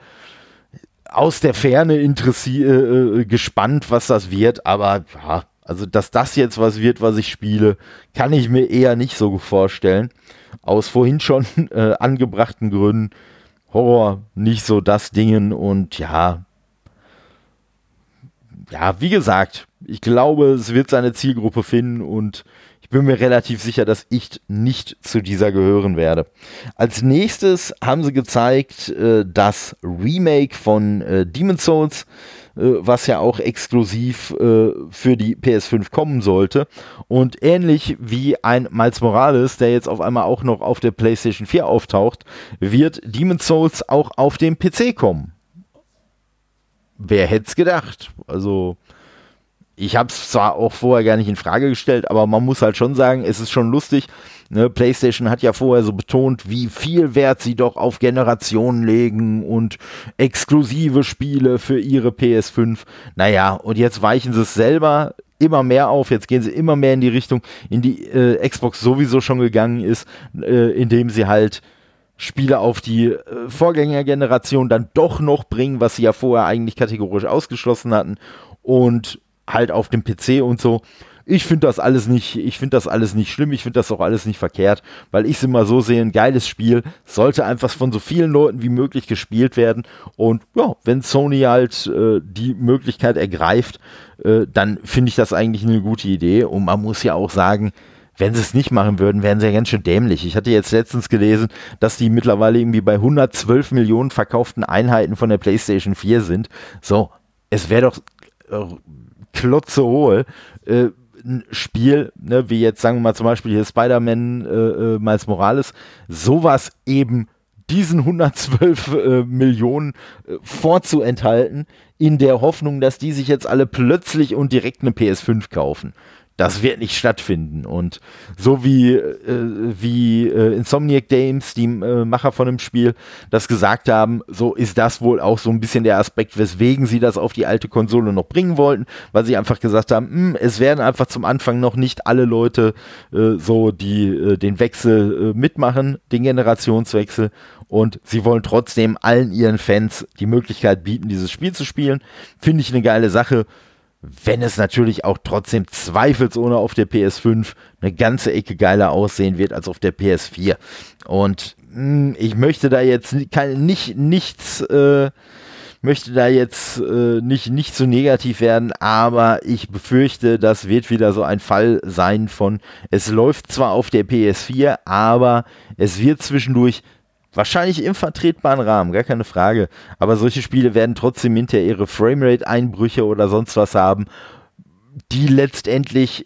S1: aus der Ferne interessiert, äh, äh, gespannt, was das wird, aber ja, also dass das jetzt was wird, was ich spiele, kann ich mir eher nicht so vorstellen. Aus vorhin schon äh, angebrachten Gründen. Horror nicht so das Dingen und ja, ja, wie gesagt, ich glaube, es wird seine Zielgruppe finden und ich bin mir relativ sicher, dass ich nicht zu dieser gehören werde. Als nächstes haben sie gezeigt, äh, das Remake von äh, Demon's Souls, äh, was ja auch exklusiv äh, für die PS5 kommen sollte. Und ähnlich wie ein Miles Morales, der jetzt auf einmal auch noch auf der PlayStation 4 auftaucht, wird Demon's Souls auch auf dem PC kommen. Wer hätte es gedacht? Also ich habe es zwar auch vorher gar nicht in Frage gestellt, aber man muss halt schon sagen, es ist schon lustig. Ne? PlayStation hat ja vorher so betont, wie viel Wert sie doch auf Generationen legen und exklusive Spiele für ihre PS5. Naja, und jetzt weichen sie es selber immer mehr auf. Jetzt gehen sie immer mehr in die Richtung, in die äh, Xbox sowieso schon gegangen ist, äh, indem sie halt Spiele auf die äh, Vorgängergeneration dann doch noch bringen, was sie ja vorher eigentlich kategorisch ausgeschlossen hatten. Und halt auf dem PC und so. Ich finde das alles nicht, ich finde das alles nicht schlimm, ich finde das auch alles nicht verkehrt, weil ich es immer so sehe, ein geiles Spiel sollte einfach von so vielen Leuten wie möglich gespielt werden und ja, wenn Sony halt äh, die Möglichkeit ergreift, äh, dann finde ich das eigentlich eine gute Idee und man muss ja auch sagen, wenn sie es nicht machen würden, wären sie ja ganz schön dämlich. Ich hatte jetzt letztens gelesen, dass die mittlerweile irgendwie bei 112 Millionen verkauften Einheiten von der PlayStation 4 sind. So, es wäre doch äh, klotze hohl. Äh, ein Spiel, ne, wie jetzt sagen wir mal zum Beispiel hier Spider-Man äh, äh, Miles Morales, sowas eben diesen 112 äh, Millionen äh, vorzuenthalten, in der Hoffnung, dass die sich jetzt alle plötzlich und direkt eine PS5 kaufen. Das wird nicht stattfinden. Und so wie, äh, wie äh, Insomniac Games, die äh, Macher von dem Spiel, das gesagt haben, so ist das wohl auch so ein bisschen der Aspekt, weswegen sie das auf die alte Konsole noch bringen wollten, weil sie einfach gesagt haben, mh, hm, es werden einfach zum Anfang noch nicht alle Leute äh, so, die äh, den Wechsel äh, mitmachen, den Generationswechsel. Und sie wollen trotzdem allen ihren Fans die Möglichkeit bieten, dieses Spiel zu spielen. Finde ich eine geile Sache wenn es natürlich auch trotzdem zweifelsohne auf der PS5 eine ganze Ecke geiler aussehen wird als auf der PS4. Und mh, hm, ich möchte da jetzt kein, nicht, nichts, äh, möchte da jetzt äh, nicht, nicht zu negativ werden, aber ich befürchte, das wird wieder so ein Fall sein von, es läuft zwar auf der PS4, aber es wird zwischendurch Wahrscheinlich im vertretbaren Rahmen, gar keine Frage. Aber solche Spiele werden trotzdem hinterher ihre Framerate-Einbrüche oder sonst was haben, die letztendlich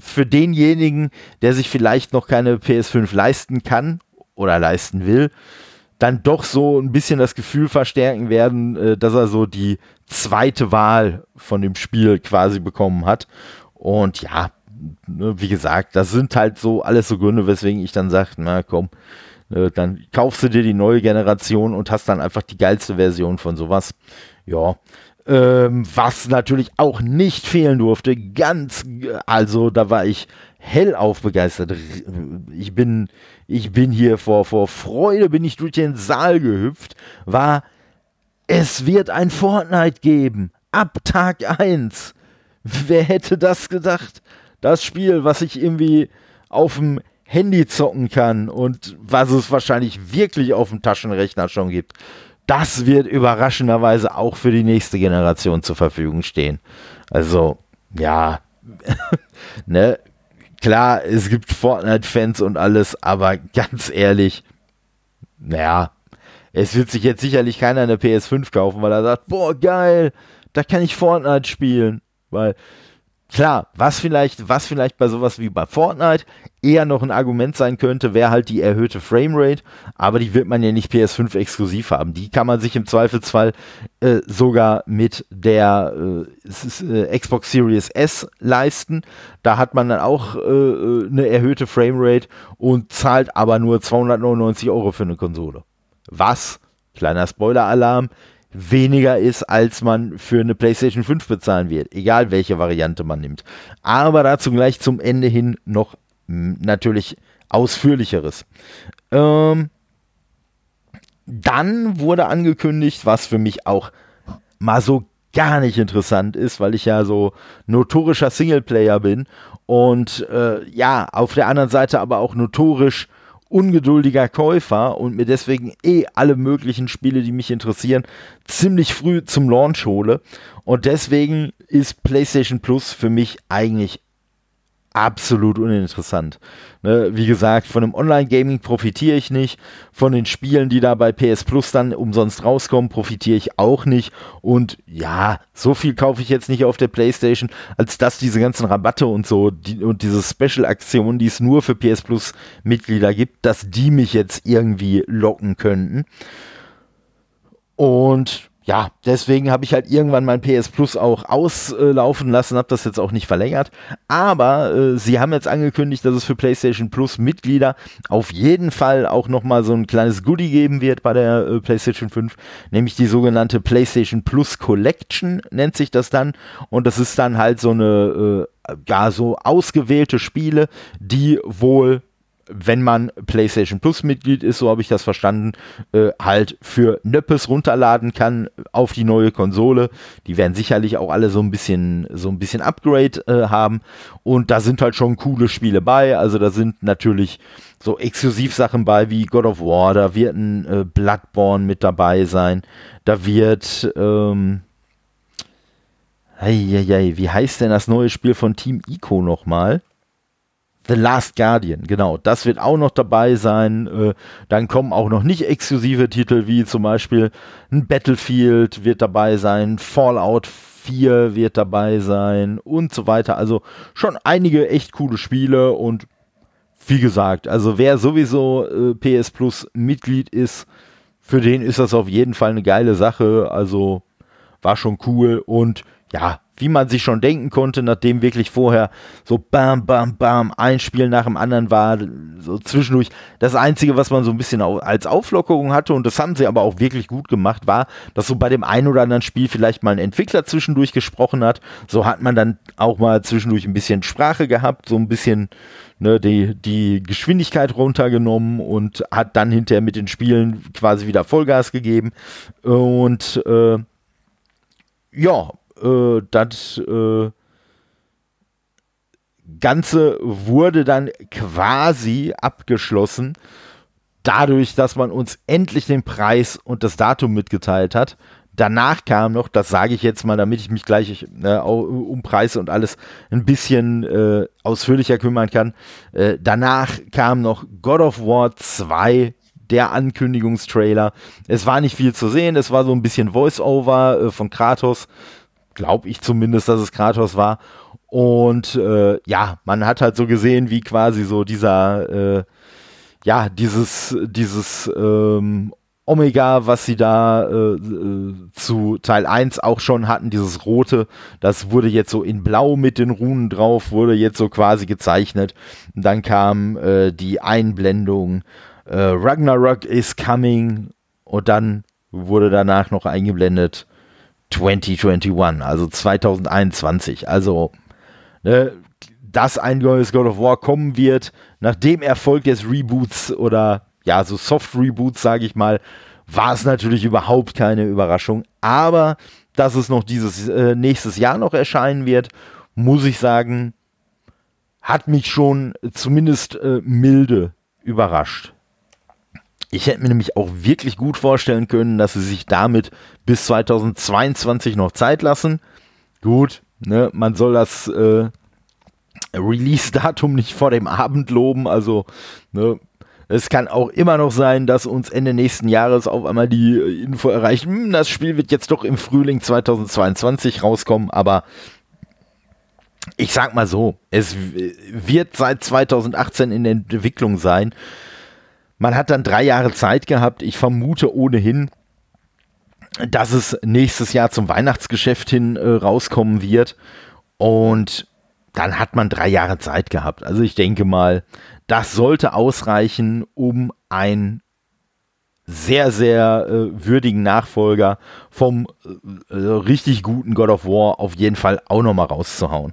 S1: für denjenigen, der sich vielleicht noch keine PS5 leisten kann oder leisten will, dann doch so ein bisschen das Gefühl verstärken werden, äh, dass er so die zweite Wahl von dem Spiel quasi bekommen hat. Und ja, ne, wie gesagt, das sind halt so alles so Gründe, weswegen ich dann sage, na komm, dann kaufst du dir die neue Generation und hast dann einfach die geilste Version von sowas. Ja. Ähm, was natürlich auch nicht fehlen durfte, ganz, also da war ich hellauf begeistert. Ich bin, ich bin hier vor, vor Freude bin ich durch den Saal gehüpft, war, es wird ein Fortnite geben. Ab Tag 1. Wer hätte das gedacht? Das Spiel, was ich irgendwie auf dem Handy zocken kann und was es wahrscheinlich wirklich auf dem Taschenrechner schon gibt, das wird überraschenderweise auch für die nächste Generation zur Verfügung stehen. Also, ja, ne, klar, es gibt Fortnite-Fans und alles, aber ganz ehrlich, naja, es wird sich jetzt sicherlich keiner eine PS5 kaufen, weil er sagt, boah, geil, da kann ich Fortnite spielen. Weil Klar, was vielleicht, was vielleicht bei sowas wie bei Fortnite eher noch ein Argument sein könnte, wäre halt die erhöhte Framerate, aber die wird man ja nicht PS5 exklusiv haben. Die kann man sich im Zweifelsfall äh, sogar mit der äh, äh, Xbox Series S leisten. Da hat man dann auch äh, äh, eine erhöhte Framerate und zahlt aber nur 299 Euro für eine Konsole. Was? Kleiner Spoiler-Alarm weniger ist, als man für eine PlayStation 5 bezahlen wird, egal welche Variante man nimmt. Aber dazu gleich zum Ende hin noch natürlich ausführlicheres. Ähm, dann wurde angekündigt, was für mich auch mal so gar nicht interessant ist, weil ich ja so notorischer Singleplayer bin und äh, ja, auf der anderen Seite aber auch notorisch ungeduldiger Käufer und mir deswegen eh alle möglichen Spiele, die mich interessieren, ziemlich früh zum Launch hole. Und deswegen ist PlayStation Plus für mich eigentlich absolut uninteressant. Ne, wie gesagt, von dem Online-Gaming profitiere ich nicht. Von den Spielen, die da bei PS Plus dann umsonst rauskommen, profitiere ich auch nicht. Und ja, so viel kaufe ich jetzt nicht auf der PlayStation, als dass diese ganzen Rabatte und so die, und diese Special-Aktionen, die es nur für PS Plus-Mitglieder gibt, dass die mich jetzt irgendwie locken könnten. Und ja, deswegen habe ich halt irgendwann mein PS Plus auch auslaufen lassen, habe das jetzt auch nicht verlängert. Aber äh, sie haben jetzt angekündigt, dass es für PlayStation Plus Mitglieder auf jeden Fall auch nochmal so ein kleines Goodie geben wird bei der äh, PlayStation 5, nämlich die sogenannte PlayStation Plus Collection nennt sich das dann. Und das ist dann halt so eine, äh, gar so ausgewählte Spiele, die wohl wenn man PlayStation Plus Mitglied ist, so habe ich das verstanden, äh, halt für Nöppes runterladen kann auf die neue Konsole. Die werden sicherlich auch alle so ein bisschen, so ein bisschen Upgrade äh, haben. Und da sind halt schon coole Spiele bei. Also da sind natürlich so Exklusivsachen bei wie God of War, da wird ein äh, Bloodborne mit dabei sein. Da wird, ähm, wie heißt denn das neue Spiel von Team Ico nochmal? The Last Guardian, genau, das wird auch noch dabei sein. Äh, dann kommen auch noch nicht exklusive Titel wie zum Beispiel ein Battlefield wird dabei sein, Fallout 4 wird dabei sein und so weiter. Also schon einige echt coole Spiele und wie gesagt, also wer sowieso äh, PS Plus Mitglied ist, für den ist das auf jeden Fall eine geile Sache. Also war schon cool und ja, wie man sich schon denken konnte, nachdem wirklich vorher so bam, bam, bam, ein Spiel nach dem anderen war, so zwischendurch. Das Einzige, was man so ein bisschen als Auflockerung hatte, und das haben sie aber auch wirklich gut gemacht, war, dass so bei dem einen oder anderen Spiel vielleicht mal ein Entwickler zwischendurch gesprochen hat. So hat man dann auch mal zwischendurch ein bisschen Sprache gehabt, so ein bisschen ne, die, die Geschwindigkeit runtergenommen und hat dann hinterher mit den Spielen quasi wieder Vollgas gegeben. Und äh, ja, äh, das äh, Ganze wurde dann quasi abgeschlossen, dadurch, dass man uns endlich den Preis und das Datum mitgeteilt hat. Danach kam noch, das sage ich jetzt mal, damit ich mich gleich äh, um Preise und alles ein bisschen äh, ausführlicher kümmern kann. Äh, danach kam noch God of War 2 der Ankündigungstrailer. Es war nicht viel zu sehen, es war so ein bisschen Voice-Over äh, von Kratos. Glaube ich zumindest, dass es Kratos war. Und äh, ja, man hat halt so gesehen, wie quasi so dieser, äh, ja, dieses, dieses ähm, Omega, was sie da äh, äh zu Teil 1 auch schon hatten, dieses rote, das wurde jetzt so in blau mit den Runen drauf, wurde jetzt so quasi gezeichnet. Und dann kam äh, die Einblendung äh, Ragnarok is coming und dann wurde danach noch eingeblendet 2021, also 2021. Also, ne, dass ein neues God of War kommen wird, nach dem Erfolg des Reboots oder ja, so Soft-Reboots, sage ich mal, war es natürlich überhaupt keine Überraschung. Aber dass es noch dieses äh, nächstes Jahr noch erscheinen wird, muss ich sagen, hat mich schon zumindest äh, milde überrascht. Ich hätte mir nämlich auch wirklich gut vorstellen können, dass sie sich damit bis 2022 noch Zeit lassen. Gut, ne, man soll das äh, Release-Datum nicht vor dem Abend loben. Also, ne, es kann auch immer noch sein, dass uns Ende nächsten Jahres auf einmal die äh, Info erreicht, hm, das Spiel wird jetzt doch im Frühling 2022 rauskommen, aber ich sag mal so, es wird seit 2018 in Entwicklung sein. Man hat dann drei Jahre Zeit gehabt. Ich vermute ohnehin, dass es nächstes Jahr zum Weihnachtsgeschäft hin äh, rauskommen wird. Und dann hat man drei Jahre Zeit gehabt. Also ich denke mal, das sollte ausreichen, um ein sehr, sehr äh, würdigen Nachfolger vom äh, richtig guten God of War auf jeden Fall auch nochmal rauszuhauen.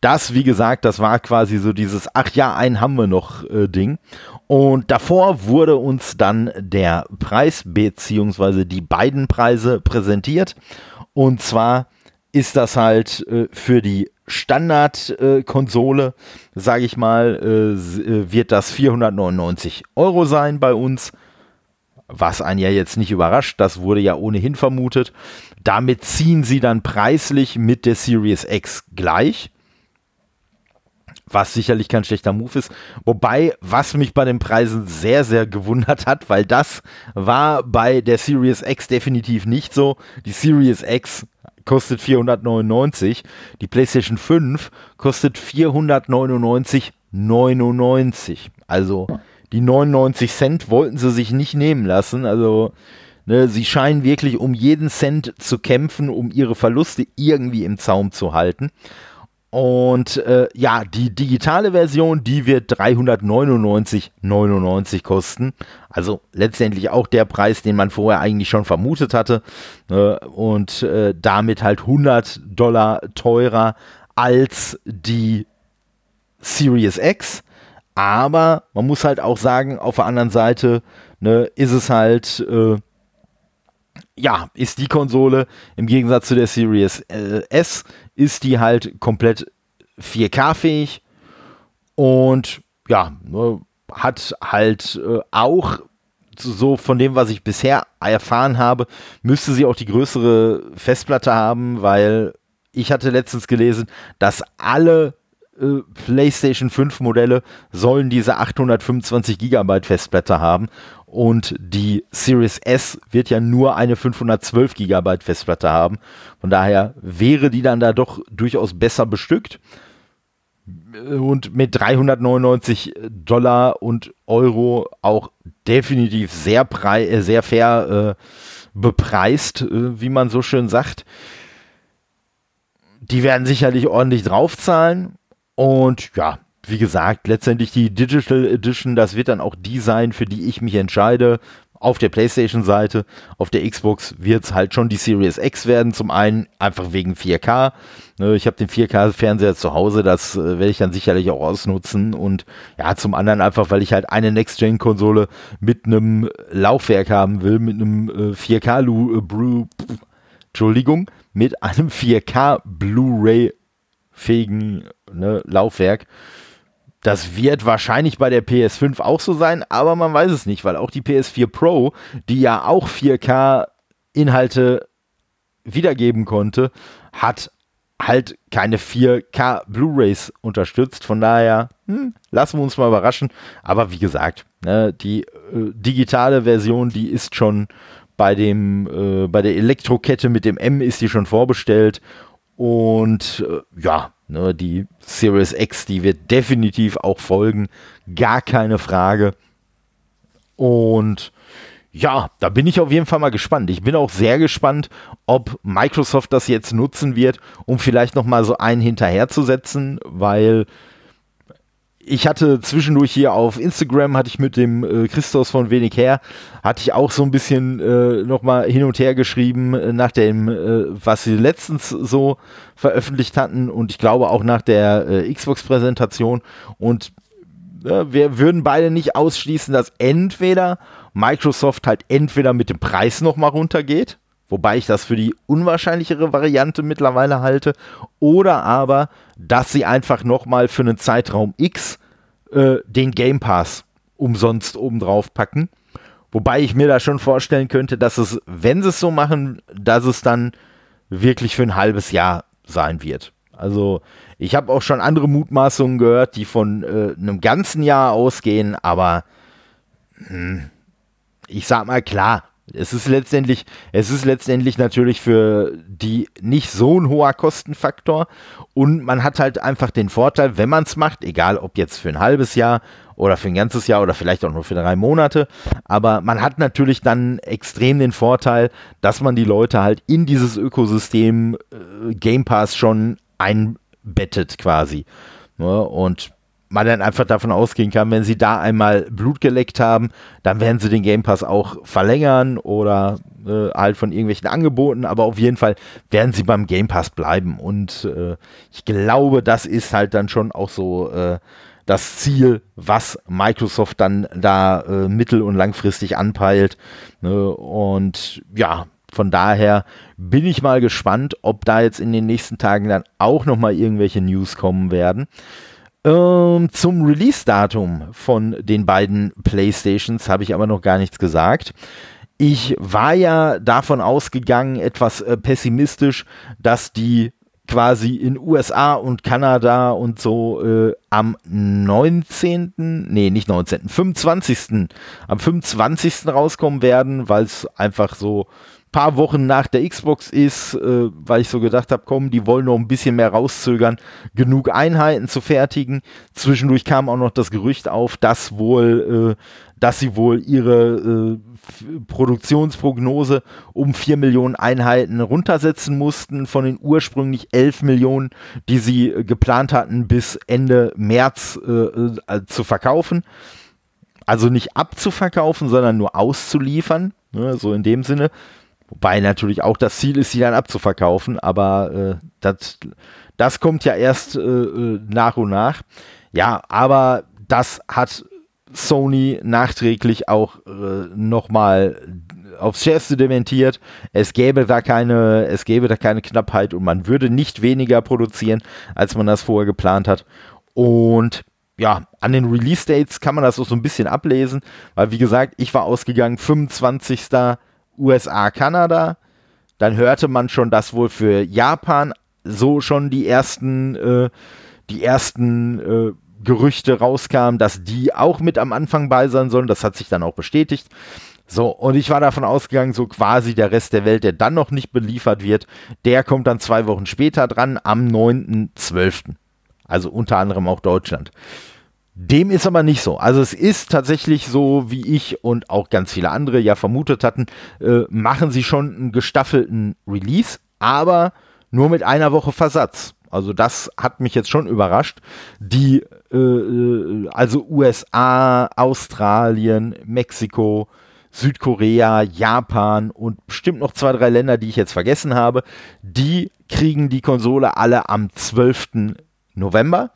S1: Das, wie gesagt, das war quasi so dieses, ach ja, einen haben wir noch äh, Ding. Und davor wurde uns dann der Preis beziehungsweise die beiden Preise präsentiert. Und zwar ist das halt äh, für die Standardkonsole, äh, sage ich mal, äh, äh wird das 499 Euro sein bei uns was einen ja jetzt nicht überrascht, das wurde ja ohnehin vermutet. Damit ziehen sie dann preislich mit der Series X gleich. Was sicherlich kein schlechter Move ist. Wobei, was mich bei den Preisen sehr, sehr gewundert hat, weil das war bei der Series X definitiv nicht so. Die Series X kostet 499, die PlayStation 5 kostet 499,99. Also die 99 Cent wollten sie sich nicht nehmen lassen. Also ne, sie scheinen wirklich um jeden Cent zu kämpfen, um ihre Verluste irgendwie im Zaum zu halten. Und äh, ja, die digitale Version, die wird 399,99 kosten. Also letztendlich auch der Preis, den man vorher eigentlich schon vermutet hatte. Äh, und äh, damit halt 100 Dollar teurer als die Series X. Aber man muss halt auch sagen, auf der anderen Seite ne, ist es halt, äh, ja, ist die Konsole im Gegensatz zu der Series äh, S, ist die halt komplett 4K-fähig und ja, ne, hat halt äh, auch so von dem, was ich bisher erfahren habe, müsste sie auch die größere Festplatte haben, weil ich hatte letztens gelesen, dass alle äh, PlayStation 5 Modelle sollen diese 825 Gigabyte Festplatte haben und die Series S wird ja nur eine 512 Gigabyte Festplatte haben. Von daher wäre die dann da doch durchaus besser bestückt. Und mit 399 Dollar und Euro auch definitiv sehr, äh, sehr fair äh, bepreist, äh, wie man so schön sagt die werden sicherlich ordentlich draufzahlen. Und ja, wie gesagt, letztendlich die Digital Edition, das wird dann auch die sein, für die ich mich entscheide. Auf der PlayStation-Seite, auf der Xbox wird es halt schon die Series X werden. Zum einen einfach wegen 4K. Ne, ich habe den 4K-Fernseher zu Hause, das äh, werde ich dann sicherlich auch ausnutzen. Und ja, zum anderen einfach, weil ich halt eine Next-Gen-Konsole mit einem Laufwerk haben will, mit einem äh, 4K Brew, Entschuldigung, mit einem 4K Blu-ray fähigen ne, Laufwerk. Das wird wahrscheinlich bei der PS5 auch so sein, aber man weiß es nicht, weil auch die PS4 Pro, die ja auch 4K-Inhalte wiedergeben konnte, hat halt keine 4K Blu-rays unterstützt. Von daher hm, lassen wir uns mal überraschen. Aber wie gesagt, ne, die äh, digitale Version, die ist schon bei dem äh, bei der Elektrokette mit dem M ist die schon vorbestellt und äh, ja, Ne, die Series X, die wird definitiv auch folgen, gar keine Frage. Und ja, da bin ich auf jeden Fall mal gespannt. Ich bin auch sehr gespannt, ob Microsoft das jetzt nutzen wird, um vielleicht noch mal so einen hinterherzusetzen, weil ich hatte zwischendurch hier auf Instagram, hatte ich mit dem äh, Christos von wenig her, hatte ich auch so ein bisschen äh, nochmal hin und her geschrieben äh, nach dem, äh, was sie letztens so veröffentlicht hatten und ich glaube auch nach der äh, Xbox-Präsentation. Und äh, wir würden beide nicht ausschließen, dass entweder Microsoft halt entweder mit dem Preis nochmal runtergeht, wobei ich das für die unwahrscheinlichere Variante mittlerweile halte, oder aber, dass sie einfach nochmal für einen Zeitraum X äh, den Game Pass umsonst obendrauf packen. Wobei ich mir da schon vorstellen könnte, dass es, wenn sie es so machen, dass es dann wirklich für ein halbes Jahr sein wird. Also ich habe auch schon andere Mutmaßungen gehört, die von äh, einem ganzen Jahr ausgehen, aber hm, ich sag mal klar, es ist letztendlich, es ist letztendlich natürlich für die nicht so ein hoher Kostenfaktor und man hat halt einfach den Vorteil, wenn man es macht, egal ob jetzt für ein halbes Jahr oder für ein ganzes Jahr oder vielleicht auch nur für drei Monate, aber man hat natürlich dann extrem den Vorteil, dass man die Leute halt in dieses Ökosystem äh, Game Pass schon einbettet quasi. Ne? Und man dann einfach davon ausgehen kann, wenn sie da einmal Blut geleckt haben, dann werden sie den Game Pass auch verlängern oder äh, halt von irgendwelchen Angeboten, aber auf jeden Fall werden sie beim Game Pass bleiben. Und äh, ich glaube, das ist halt dann schon auch so äh, das Ziel, was Microsoft dann da äh, mittel- und langfristig anpeilt. Ne? Und ja, von daher bin ich mal gespannt, ob da jetzt in den nächsten Tagen dann auch noch mal irgendwelche News kommen werden. Ähm, zum Release-Datum von den beiden PlayStations habe ich aber noch gar nichts gesagt. Ich war ja davon ausgegangen, etwas äh, pessimistisch, dass die quasi in USA und Kanada und so äh, am 19., nee, nicht 19., 25., am 25. rauskommen werden, weil es einfach so paar Wochen nach der Xbox ist, äh, weil ich so gedacht habe, komm, die wollen noch ein bisschen mehr rauszögern, genug Einheiten zu fertigen. Zwischendurch kam auch noch das Gerücht auf, dass wohl, äh, dass sie wohl ihre äh, Produktionsprognose um 4 Millionen Einheiten runtersetzen mussten von den ursprünglich 11 Millionen, die sie äh, geplant hatten, bis Ende März äh, äh, zu verkaufen. Also nicht abzuverkaufen, sondern nur auszuliefern. Ne, so in dem Sinne. Wobei natürlich auch das Ziel ist, sie dann abzuverkaufen, aber äh, das, das kommt ja erst äh, äh, nach und nach. Ja, aber das hat Sony nachträglich auch äh, nochmal aufs Schärfste dementiert. Es gäbe da keine, es gäbe da keine Knappheit und man würde nicht weniger produzieren, als man das vorher geplant hat. Und ja, an den Release-Dates kann man das auch so ein bisschen ablesen, weil wie gesagt, ich war ausgegangen 25. USA, Kanada. Dann hörte man schon, dass wohl für Japan so schon die ersten, äh, die ersten äh, Gerüchte rauskamen, dass die auch mit am Anfang bei sein sollen. Das hat sich dann auch bestätigt. So, und ich war davon ausgegangen, so quasi der Rest der Welt, der dann noch nicht beliefert wird, der kommt dann zwei Wochen später dran, am 9.12. Also unter anderem auch Deutschland. Dem ist aber nicht so. Also es ist tatsächlich so, wie ich und auch ganz viele andere ja vermutet hatten, äh, machen sie schon einen gestaffelten Release, aber nur mit einer Woche Versatz. Also das hat mich jetzt schon überrascht. Die, äh, äh also USA, Australien, Mexiko, Südkorea, Japan und bestimmt noch zwei, drei Länder, die ich jetzt vergessen habe, die kriegen die Konsole alle am 12. November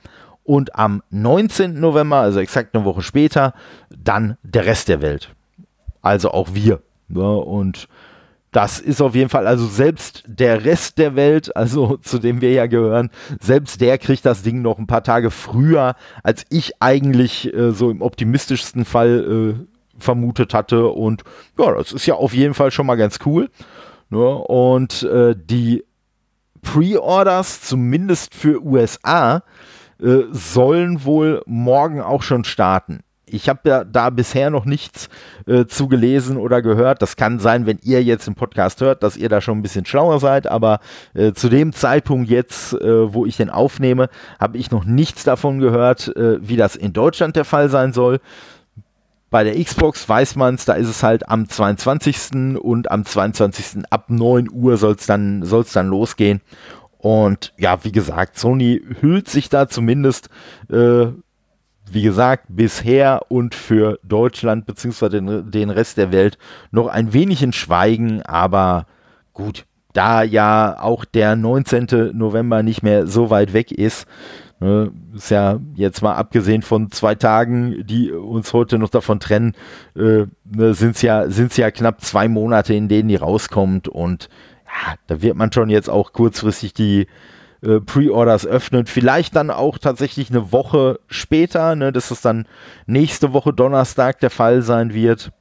S1: und am 19. November, also exakt eine Woche später, dann der Rest der Welt. Also auch wir. Ne? und das ist auf jeden Fall, also selbst der Rest der Welt, also zu dem wir ja gehören, selbst der kriegt das Ding noch ein paar Tage früher, als ich eigentlich äh, so im optimistischsten Fall äh, vermutet hatte. Und ja, das ist ja auf jeden Fall schon mal ganz cool. Ne? Und äh, die Pre-Orders, zumindest für USA, äh, sollen wohl morgen auch schon starten. Ich habe ja da bisher noch nichts äh, zu gelesen oder gehört. Das kann sein, wenn ihr jetzt den Podcast hört, dass ihr da schon ein bisschen schlauer seid. Aber äh, zu dem Zeitpunkt jetzt, äh, wo ich den aufnehme, habe ich noch nichts davon gehört, äh, wie das in Deutschland der Fall sein soll. Bei der Xbox weiß man es, da ist es halt am 22. und am 22. ab 9 Uhr soll es dann, soll's dann losgehen. Und ja, wie gesagt, Sony hüllt sich da zumindest äh, wie gesagt, bisher und für Deutschland bzw. Den, den Rest der Welt noch ein wenig in Schweigen, aber gut, da ja auch der 19. November nicht mehr so weit weg ist, ne, ist ja jetzt mal abgesehen von zwei Tagen, die uns heute noch davon trennen, äh, ne, sind es ja, sind's ja knapp zwei Monate, in denen die rauskommt und da wird man schon jetzt auch kurzfristig die äh, Pre-Orders öffnet. Vielleicht dann auch tatsächlich eine Woche später, ne, dass es dann nächste Woche Donnerstag der Fall sein wird.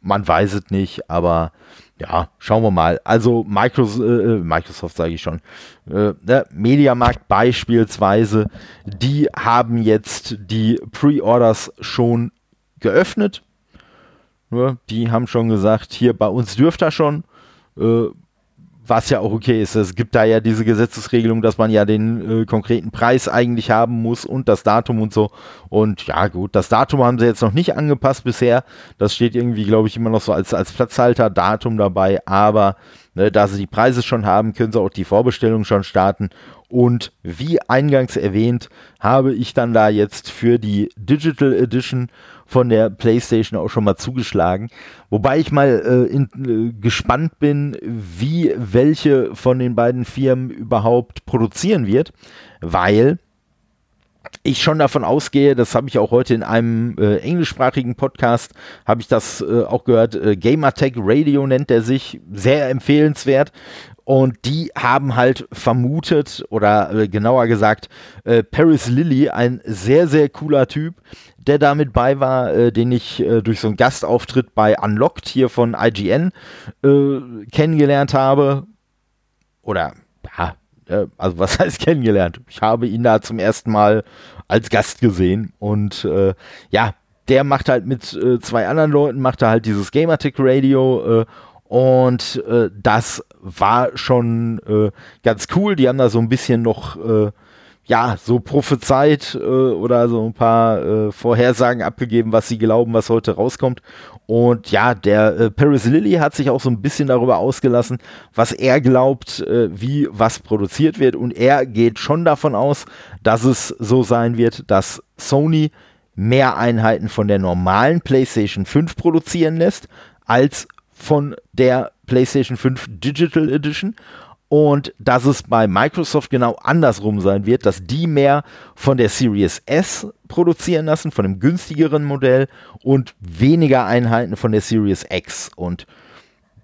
S1: Man weiß es nicht, aber ja, schauen wir mal. Also Microsoft, äh, Microsoft sage ich schon, äh, ne, Mediamarkt beispielsweise, die haben jetzt die Pre-Orders schon geöffnet. Ja, die haben schon gesagt, hier bei uns dürft ihr schon. Äh, was ja auch okay ist. Es gibt da ja diese Gesetzesregelung, dass man ja den äh, konkreten Preis eigentlich haben muss und das Datum und so. Und ja, gut, das Datum haben sie jetzt noch nicht angepasst bisher. Das steht irgendwie, glaube ich, immer noch so als, als Platzhalter-Datum dabei. Aber ne, da sie die Preise schon haben, können sie auch die Vorbestellung schon starten. Und wie eingangs erwähnt, habe ich dann da jetzt für die Digital Edition von der PlayStation auch schon mal zugeschlagen. Wobei ich mal äh, in, äh, gespannt bin, wie welche von den beiden Firmen überhaupt produzieren wird, weil ich schon davon ausgehe, das habe ich auch heute in einem äh, englischsprachigen Podcast, habe ich das äh, auch gehört, äh, Gamertech Radio nennt er sich, sehr empfehlenswert. Und die haben halt vermutet, oder äh, genauer gesagt, äh, Paris Lilly, ein sehr, sehr cooler Typ, der da mit bei war, äh, den ich äh, durch so einen Gastauftritt bei Unlocked hier von IGN äh, kennengelernt habe. Oder, ja, äh, also was heißt kennengelernt? Ich habe ihn da zum ersten Mal als Gast gesehen und ja, der macht halt mit zwei anderen Leuten, macht er halt dieses Gamertech Radio und das war schon ganz cool. Die haben da so ein bisschen noch ja, so prophezeit äh, oder so ein paar äh, Vorhersagen abgegeben, was sie glauben, was heute rauskommt. Und ja, der äh, Paris Lilly hat sich auch so ein bisschen darüber ausgelassen, was er glaubt, äh, wie was produziert wird. Und er geht schon davon aus, dass es so sein wird, dass Sony mehr Einheiten von der normalen PlayStation 5 produzieren lässt, als von der PlayStation 5 Digital Edition. Und dass es bei Microsoft genau andersrum sein wird, dass die mehr von der Series S produzieren lassen, von dem günstigeren Modell und weniger Einheiten von der Series X. Und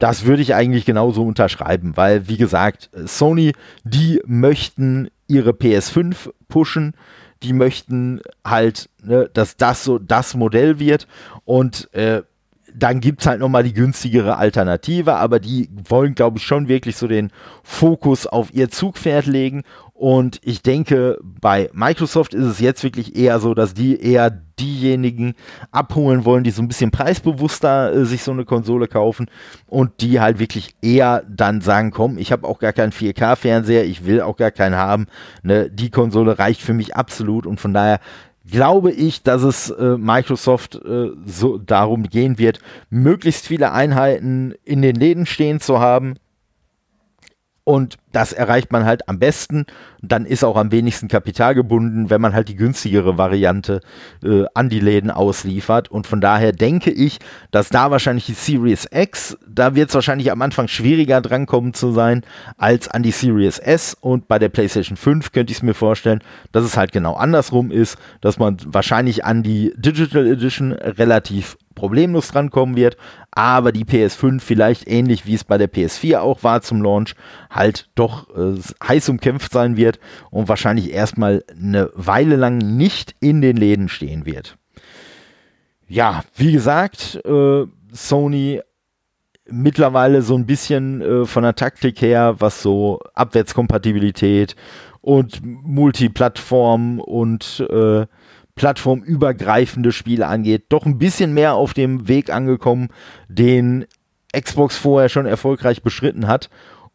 S1: das würde ich eigentlich genauso unterschreiben, weil, wie gesagt, Sony, die möchten ihre PS5 pushen, die möchten halt, ne, dass das so das Modell wird. Und äh, dann gibt es halt nochmal die günstigere Alternative, aber die wollen, glaube ich, schon wirklich so den Fokus auf ihr Zugpferd legen. Und ich denke, bei Microsoft ist es jetzt wirklich eher so, dass die eher diejenigen abholen wollen, die so ein bisschen preisbewusster äh, sich so eine Konsole kaufen und die halt wirklich eher dann sagen, komm, ich habe auch gar keinen 4K-Fernseher, ich will auch gar keinen haben. Ne? Die Konsole reicht für mich absolut und von daher glaube ich, dass es äh, Microsoft äh, so darum gehen wird, möglichst viele Einheiten in den Läden stehen zu haben. Und das erreicht man halt am besten. Dann ist auch am wenigsten Kapital gebunden, wenn man halt die günstigere Variante äh, an die Läden ausliefert. Und von daher denke ich, dass da wahrscheinlich die Series X, da wird es wahrscheinlich am Anfang schwieriger drankommen zu sein, als an die Series S. Und bei der PlayStation 5 könnte ich es mir vorstellen, dass es halt genau andersrum ist, dass man wahrscheinlich an die Digital Edition relativ problemlos drankommen wird, aber die PS5 vielleicht ähnlich wie es bei der PS4 auch war zum Launch, halt doch äh, heiß umkämpft sein wird und wahrscheinlich erstmal eine Weile lang nicht in den Läden stehen wird. Ja, wie gesagt, äh, Sony mittlerweile so ein bisschen äh, von der Taktik her, was so Abwärtskompatibilität und Multiplattform und äh, plattformübergreifende Spiele angeht, doch ein bisschen mehr auf dem Weg angekommen, den Xbox vorher schon erfolgreich beschritten hat.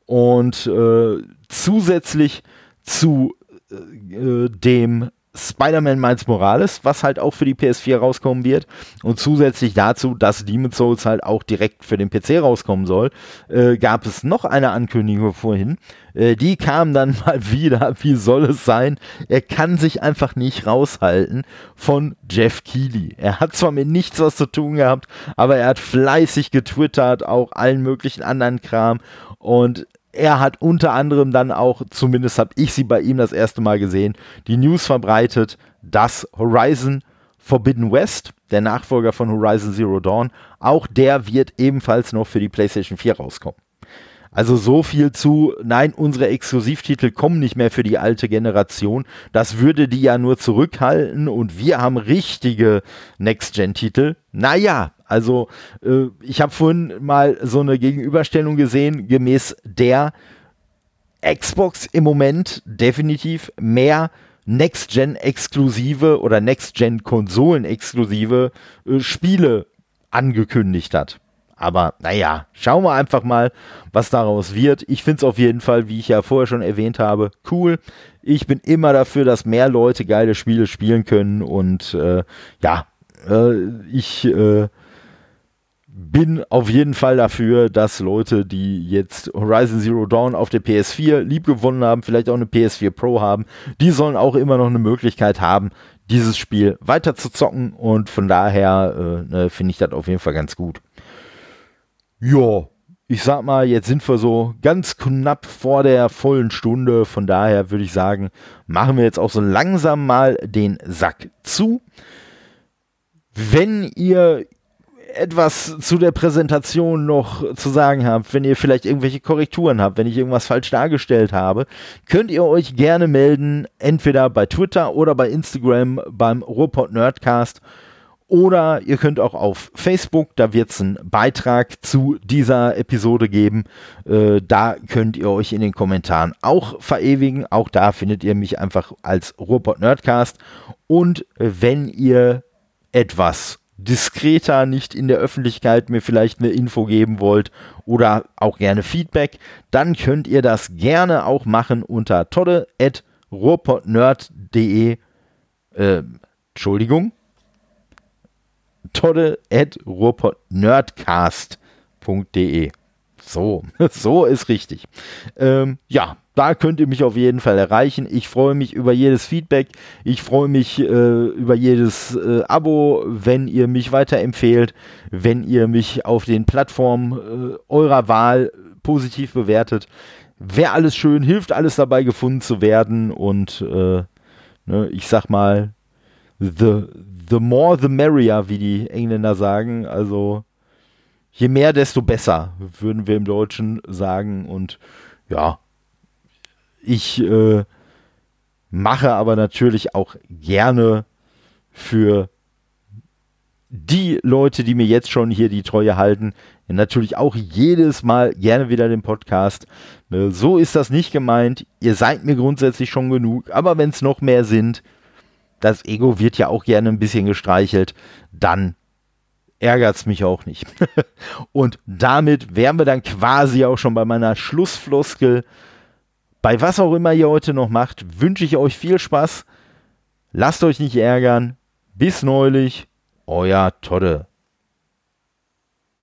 S1: Und äh, zusätzlich zu äh, dem Spider-Man Miles Morales, was halt auch für die PS4 rauskommen wird. Und zusätzlich dazu, dass Demon's Souls halt auch direkt für den PC rauskommen soll, äh, gab es noch eine Ankündigung vorhin. Äh, die kam dann mal wieder, wie soll es sein? Er kann sich einfach nicht raushalten von Jeff Keighley. Er hat zwar mit nichts was zu tun gehabt, aber er hat fleißig getwittert, auch allen möglichen anderen Kram. Und er hat unter anderem dann auch, zumindest habe ich sie bei ihm das erste Mal gesehen, die News verbreitet, dass Horizon Forbidden West, der Nachfolger von Horizon Zero Dawn, auch der wird ebenfalls noch für die PlayStation 4 rauskommen. Also so viel zu, nein, unsere Exklusivtitel kommen nicht mehr für die alte Generation. Das würde die ja nur zurückhalten und wir haben richtige Next-Gen-Titel. Naja, also äh, ich habe vorhin mal so eine Gegenüberstellung gesehen, gemäß der Xbox im Moment definitiv mehr Next-Gen-exklusive oder Next-Gen-Konsolen-exklusive äh, Spiele angekündigt hat. Aber naja, schauen wir einfach mal, was daraus wird. Ich finde es auf jeden Fall, wie ich ja vorher schon erwähnt habe, cool. Ich bin immer dafür, dass mehr Leute geile Spiele spielen können. Und äh, ja, äh, ich äh, bin auf jeden Fall dafür, dass Leute, die jetzt Horizon Zero Dawn auf der PS4 liebgewonnen haben, vielleicht auch eine PS4 Pro haben, die sollen auch immer noch eine Möglichkeit haben, dieses Spiel weiter zu zocken. Und von daher äh, ne, finde ich das auf jeden Fall ganz gut. Ja, ich sag mal, jetzt sind wir so ganz knapp vor der vollen Stunde. Von daher würde ich sagen, machen wir jetzt auch so langsam mal den Sack zu. Wenn ihr etwas zu der Präsentation noch zu sagen habt, wenn ihr vielleicht irgendwelche Korrekturen habt, wenn ich irgendwas falsch dargestellt habe, könnt ihr euch gerne melden, entweder bei Twitter oder bei Instagram beim Ruhrpott Nerdcast oder ihr könnt auch auf Facebook, da wird es einen Beitrag zu dieser Episode geben. Äh, da könnt ihr euch in den Kommentaren auch verewigen. Auch da findet ihr mich einfach als Ruhrpott Nerdcast. Und wenn ihr etwas diskreter, nicht in der Öffentlichkeit mir vielleicht eine Info geben wollt oder auch gerne Feedback, dann könnt ihr das gerne auch machen unter todde.ruhrpottnerd.de äh, Entschuldigung, todde.ruhrpottnerdcast.de. So, so ist richtig. Ähm, ja, da könnt ihr mich auf jeden Fall erreichen. Ich freue mich über jedes Feedback. Ich freue mich äh, über jedes äh, Abo, wenn ihr mich weiterempfehlt, wenn ihr mich auf den Plattformen äh, eurer Wahl positiv bewertet. Wäre alles schön, hilft alles dabei gefunden zu werden und äh, ne, ich sag mal, the, the more the merrier, wie die Engländer sagen. Also je mehr, desto besser, würden wir im Deutschen sagen. Und ja, ich äh, mache aber natürlich auch gerne für die Leute, die mir jetzt schon hier die Treue halten, natürlich auch jedes Mal gerne wieder den Podcast. Ne, so ist das nicht gemeint. Ihr seid mir grundsätzlich schon genug, aber wenn es noch mehr sind, das Ego wird ja auch gerne ein bisschen gestreichelt, dann ärgert es mich auch nicht. Und damit wären wir dann quasi auch schon bei meiner Schlussfloskel. Bei was auch immer ihr heute noch macht, wünsche ich euch viel Spaß. Lasst euch nicht ärgern. Bis neulich, euer Todde.